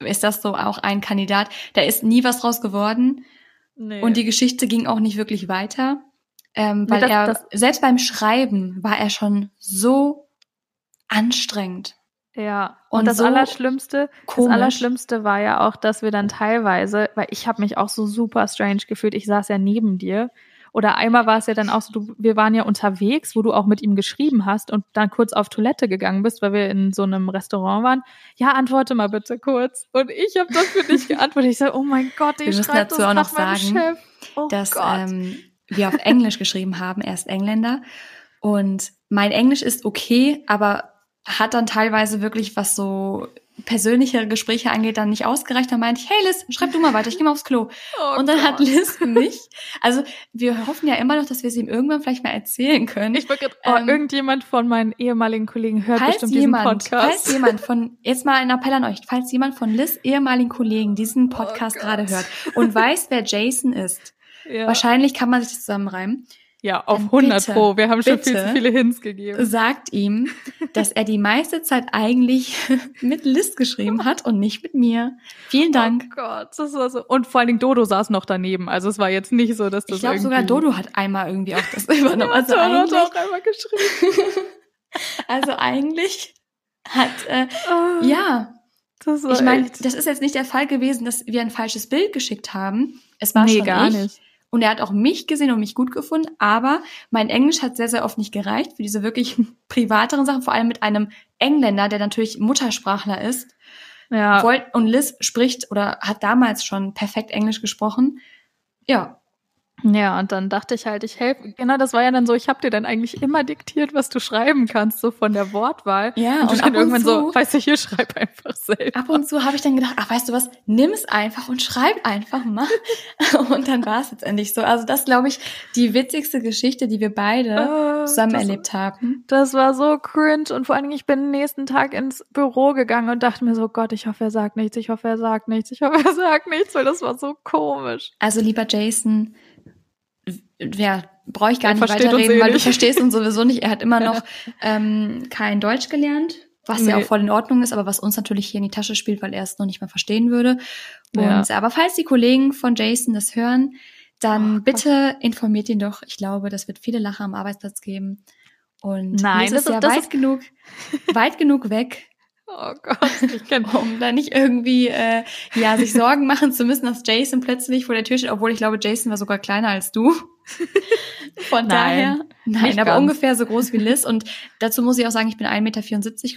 ist das so auch ein Kandidat. Da ist nie was draus geworden nee. und die Geschichte ging auch nicht wirklich weiter, ähm, Nee, weil das- er das- selbst beim Schreiben war er schon so anstrengend. Ja, Und und, das so Allerschlimmste, komisch. das Allerschlimmste war ja auch, dass wir dann teilweise, weil ich habe mich auch so super strange gefühlt, ich saß ja neben dir. Oder einmal war es ja dann auch so, du, wir waren ja unterwegs, wo du auch mit ihm geschrieben hast und dann kurz auf Toilette gegangen bist, weil wir in so einem Restaurant waren. Ja, antworte mal bitte kurz. Und ich habe dann für dich geantwortet. Ich so, oh mein Gott, ich schreibe dazu das auch noch sagen, Chef. Oh dass Gott. ähm, wir auf Englisch geschrieben haben. Er ist Engländer und mein Englisch ist okay, aber hat dann teilweise wirklich, was so persönliche Gespräche angeht, dann nicht ausgereicht. Dann meinte ich, hey Liz, schreib du mal weiter, ich gehe mal aufs Klo. oh und dann hat Gott. Liz mich, also wir hoffen ja immer noch, dass wir es ihm irgendwann vielleicht mal erzählen können. Ich grad, oh, Ähm, irgendjemand von meinen ehemaligen Kollegen hört falls bestimmt jemand, diesen Podcast. falls jemand von, jetzt mal ein Appell an euch, falls jemand von Liz ehemaligen Kollegen diesen Podcast Oh gerade hört und weiß, wer Jason ist, ja. wahrscheinlich kann man sich das zusammenreimen, Ja, auf Ähm, 100 bitte, Pro. Wir haben schon viel zu viele Hints gegeben. sagt ihm, dass er die meiste Zeit eigentlich mit Liz geschrieben hat und nicht mit mir. Vielen Dank. Oh Gott, das war so. Und vor allen Dingen Dodo saß noch daneben. Also es war jetzt nicht so, dass das ich glaube irgendwie... sogar Dodo hat einmal irgendwie auch das übernommen. Ja, Also Dodo hat auch einmal geschrieben. also eigentlich hat, äh, Ah, ja, ich meine, das ist jetzt nicht der Fall gewesen, dass wir ein falsches Bild geschickt haben. Es war nee, schon gar ich. nicht. Und er hat auch mich gesehen und mich gut gefunden, aber mein Englisch hat sehr, sehr oft nicht gereicht für diese wirklich privateren Sachen, vor allem mit einem Engländer, der natürlich Muttersprachler ist. Ja, und Liz spricht oder hat damals schon perfekt Englisch gesprochen. Ja, ja, und dann dachte ich halt, ich helfe. Genau, das war ja dann so, ich habe dir dann eigentlich immer diktiert, was du schreiben kannst, so von der Wortwahl. Ja, und, und ab dann und irgendwann zu- so, weißt du, hier schreib einfach selbst. ab und zu habe ich dann gedacht, ach, weißt du was, nimm es einfach und schreib einfach mal. Und dann war es jetzt endlich so. Also das, glaube ich, die witzigste Geschichte, die wir beide Ah, zusammen das- erlebt haben. Das war so cringe und vor allen Dingen, ich bin nächsten Tag ins Büro gegangen und dachte mir so, Gott, ich hoffe, er sagt nichts, ich hoffe, er sagt nichts, ich hoffe, er sagt nichts, weil das war so komisch. Also lieber Jason, ja, brauche ich gar Er nicht weiterreden, eh weil du verstehst uns sowieso nicht. Er hat immer noch ähm, kein Deutsch gelernt, was ja Nee. auch voll in Ordnung ist, aber was uns natürlich hier in die Tasche spielt, weil er es noch nicht mal verstehen würde. Ja. Und aber falls die Kollegen von Jason das hören, dann Oh bitte informiert ihn doch. Ich glaube, das wird viele Lacher am Arbeitsplatz geben. Und Nein, das ist ist- ja das weit ist- genug, weit genug weg, Oh Gott, ich kenn, um da nicht irgendwie äh, ja sich Sorgen machen zu müssen, dass Jason plötzlich vor der Tür steht, obwohl ich glaube, Jason war sogar kleiner als du. Von Nein, daher, nein, aber ganz. ungefähr so groß wie Liz. Und dazu muss ich auch sagen, ich bin 1,74 Meter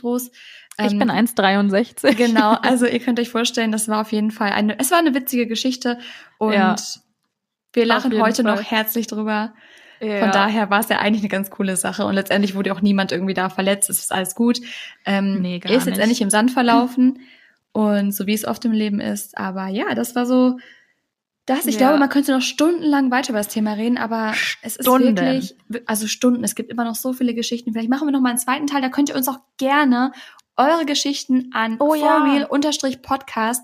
groß. ich Ähm, bin 1,63. Genau, also ihr könnt euch vorstellen, das war auf jeden Fall eine, es war eine witzige Geschichte und Ja. wir lachen heute Fall. noch herzlich drüber. Ja. Von daher war es ja eigentlich eine ganz coole Sache und letztendlich wurde auch niemand irgendwie da verletzt. Es ist alles gut. Ähm, Nee, gar ist nicht. letztendlich im Sand verlaufen und so wie es oft im Leben ist. Aber ja, das war so das. Ich Ja. glaube, man könnte noch stundenlang weiter über das Thema reden, aber es ist Stunden. wirklich, also Stunden. Es gibt immer noch so viele Geschichten. Vielleicht machen wir noch mal einen zweiten Teil. Da könnt ihr uns auch gerne eure Geschichten an Oh ja. forreal-podcast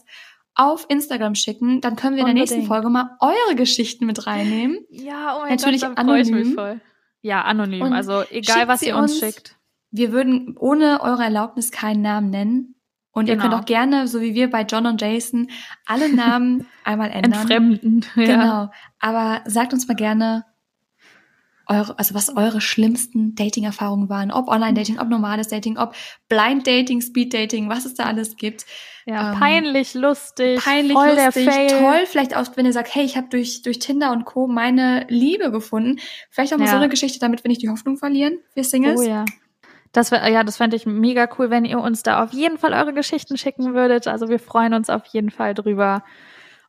auf Instagram schicken. Dann können wir in der nächsten. Folge mal eure Geschichten mit reinnehmen. Ja, oh mein Natürlich Gott, anonym. voll. Ja, anonym. Und also egal, was ihr uns uns. schickt. Wir würden ohne eure Erlaubnis keinen Namen nennen. Und ihr Genau. könnt auch gerne, so wie wir bei John und Jason, alle Namen einmal ändern. Entfremden. Ja. Genau. Aber sagt uns mal gerne, eure, also was eure schlimmsten Dating-Erfahrungen waren. Ob Online-Dating, ob normales Dating, ob Blind-Dating, Speed-Dating, was es da alles gibt. Ja, Ähm, peinlich, lustig, Peinlich, voll lustig, der Fail. toll. Vielleicht auch, wenn ihr sagt, hey, ich habe durch, durch Tinder und Co. meine Liebe gefunden. Vielleicht auch mal Ja. so eine Geschichte, damit wir nicht die Hoffnung verlieren, wir Singles. Oh ja. Das wär, ja, das fände ich mega cool, wenn ihr uns da auf jeden Fall eure Geschichten schicken würdet. Also wir freuen uns auf jeden Fall drüber.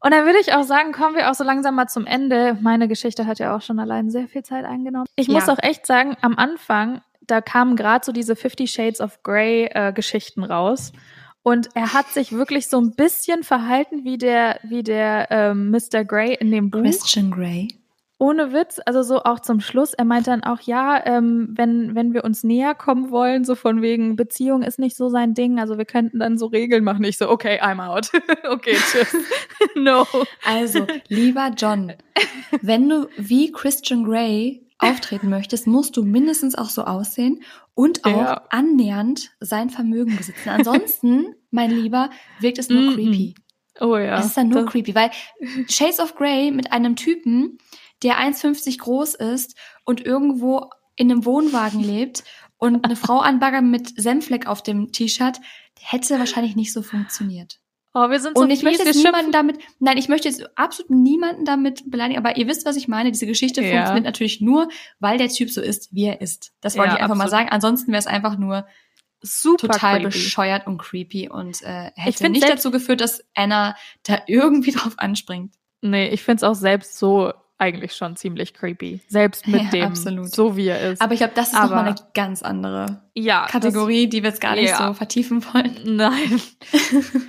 Und dann würde ich auch sagen, kommen wir auch so langsam mal zum Ende. Meine Geschichte hat ja auch schon allein sehr viel Zeit eingenommen. Ich Ja. muss auch echt sagen, am Anfang da kamen gerade so diese Fifty Shades of Grey äh, Geschichten raus. Und er hat sich wirklich so ein bisschen verhalten wie der, wie der ähm, Mr. Grey in dem Buch. Christian Grey. Ohne Witz, also so auch zum Schluss. Er meint dann auch, ja, ähm, wenn, wenn wir uns näher kommen wollen, so von wegen Beziehung ist nicht so sein Ding, also wir könnten dann so Regeln machen. Ich so, okay, I'm out. okay, tschüss. no. Also, lieber John, wenn du wie Christian Grey auftreten möchtest, musst du mindestens auch so aussehen und auch Ja. annähernd sein Vermögen besitzen. Ansonsten, mein Lieber, wirkt es nur Mhm. creepy. Oh ja. Es ist dann nur Das- creepy, weil Shades of Grey mit einem Typen, der 1,50 groß ist und irgendwo in einem Wohnwagen lebt und eine Frau anbaggern mit Senfleck auf dem T-Shirt, hätte wahrscheinlich nicht so funktioniert. Oh, wir sind so Und ich möchte jetzt niemanden damit, nein, ich möchte jetzt absolut niemanden damit beleidigen, aber ihr wisst, was ich meine. Diese Geschichte Ja. funktioniert natürlich nur, weil der Typ so ist, wie er ist. Das wollte Ja, ich einfach mal absolut. sagen. Ansonsten wäre es einfach nur super total creepy. bescheuert und creepy und äh, hätte nicht dazu geführt, dass Anna da irgendwie drauf anspringt. Nee, ich find's auch selbst so eigentlich schon ziemlich creepy. Selbst mit Ja, dem, absolut. so wie er ist. Aber ich glaube, das ist Aber- nochmal eine ganz andere ja, Kategorie, die wir jetzt gar nicht ja. so vertiefen wollen. Das, nein.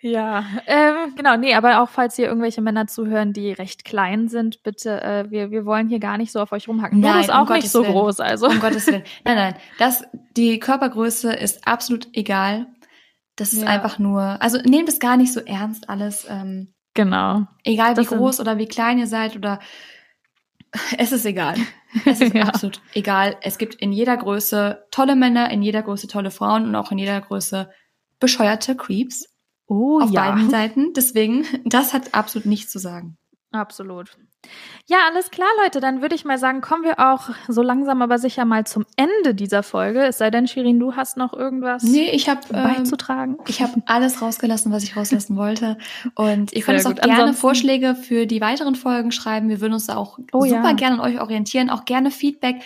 ja, ähm, genau, nee, aber auch falls hier irgendwelche Männer zuhören, die recht klein sind, bitte, äh, wir, wir wollen hier gar nicht so auf euch rumhacken. Nein, Nein, ist um auch nicht Gottes so Willen. groß, also. Um Gottes Willen. Nein, nein. Das, die Körpergröße ist absolut egal. Das ist Ja. einfach nur, also nehmt es gar nicht so ernst alles. Ähm, Genau. egal wie groß oder wie klein ihr seid oder es ist egal. Es ist Ja. absolut egal. Es gibt in jeder Größe tolle Männer, in jeder Größe tolle Frauen und auch in jeder Größe bescheuerte Creeps Oh auf ja. beiden Seiten. Deswegen, das hat absolut nichts zu sagen. Absolut. Ja, alles klar, Leute. Dann würde ich mal sagen, kommen wir auch so langsam aber sicher mal zum Ende dieser Folge. Es sei denn, Shirin, du hast noch irgendwas Nee, ich habe ähm, beizutragen. Ich habe alles rausgelassen, was ich rauslassen wollte. Und ihr könnt uns auch gerne Ansonsten- Vorschläge für die weiteren Folgen schreiben. Wir würden uns da auch Oh super ja. gerne an euch orientieren. Auch gerne Feedback.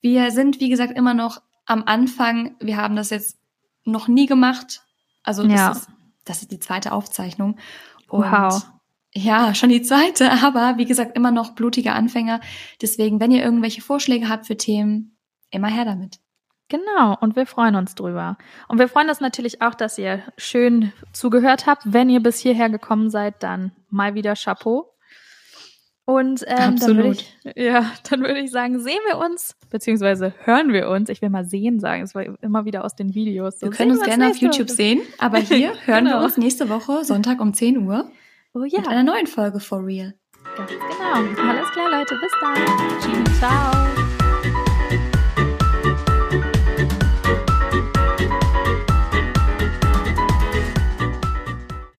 Wir sind, wie gesagt, immer noch am Anfang. Wir haben das jetzt noch nie gemacht. Also das, Ja. ist, das ist die zweite Aufzeichnung. Und Wow. Ja, schon die zweite, aber wie gesagt, immer noch blutige Anfänger. Deswegen, wenn ihr irgendwelche Vorschläge habt für Themen, immer her damit. Genau, und wir freuen uns drüber. Und wir freuen uns natürlich auch, dass ihr schön zugehört habt. Wenn ihr bis hierher gekommen seid, dann mal wieder Chapeau. Und ähm, dann würde ich, ja, dann würde ich sagen, sehen wir uns, beziehungsweise hören wir uns. Ich will mal sehen sagen, es war immer wieder aus den Videos. So, Wir können uns gerne auf YouTube sehen, aber hier hören Genau. wir uns nächste Woche, Sonntag um 10 Uhr, Oh mit ja, einer neuen Folge For Real. ganz genau. Alles klar, Leute. Bis dann. Ciao.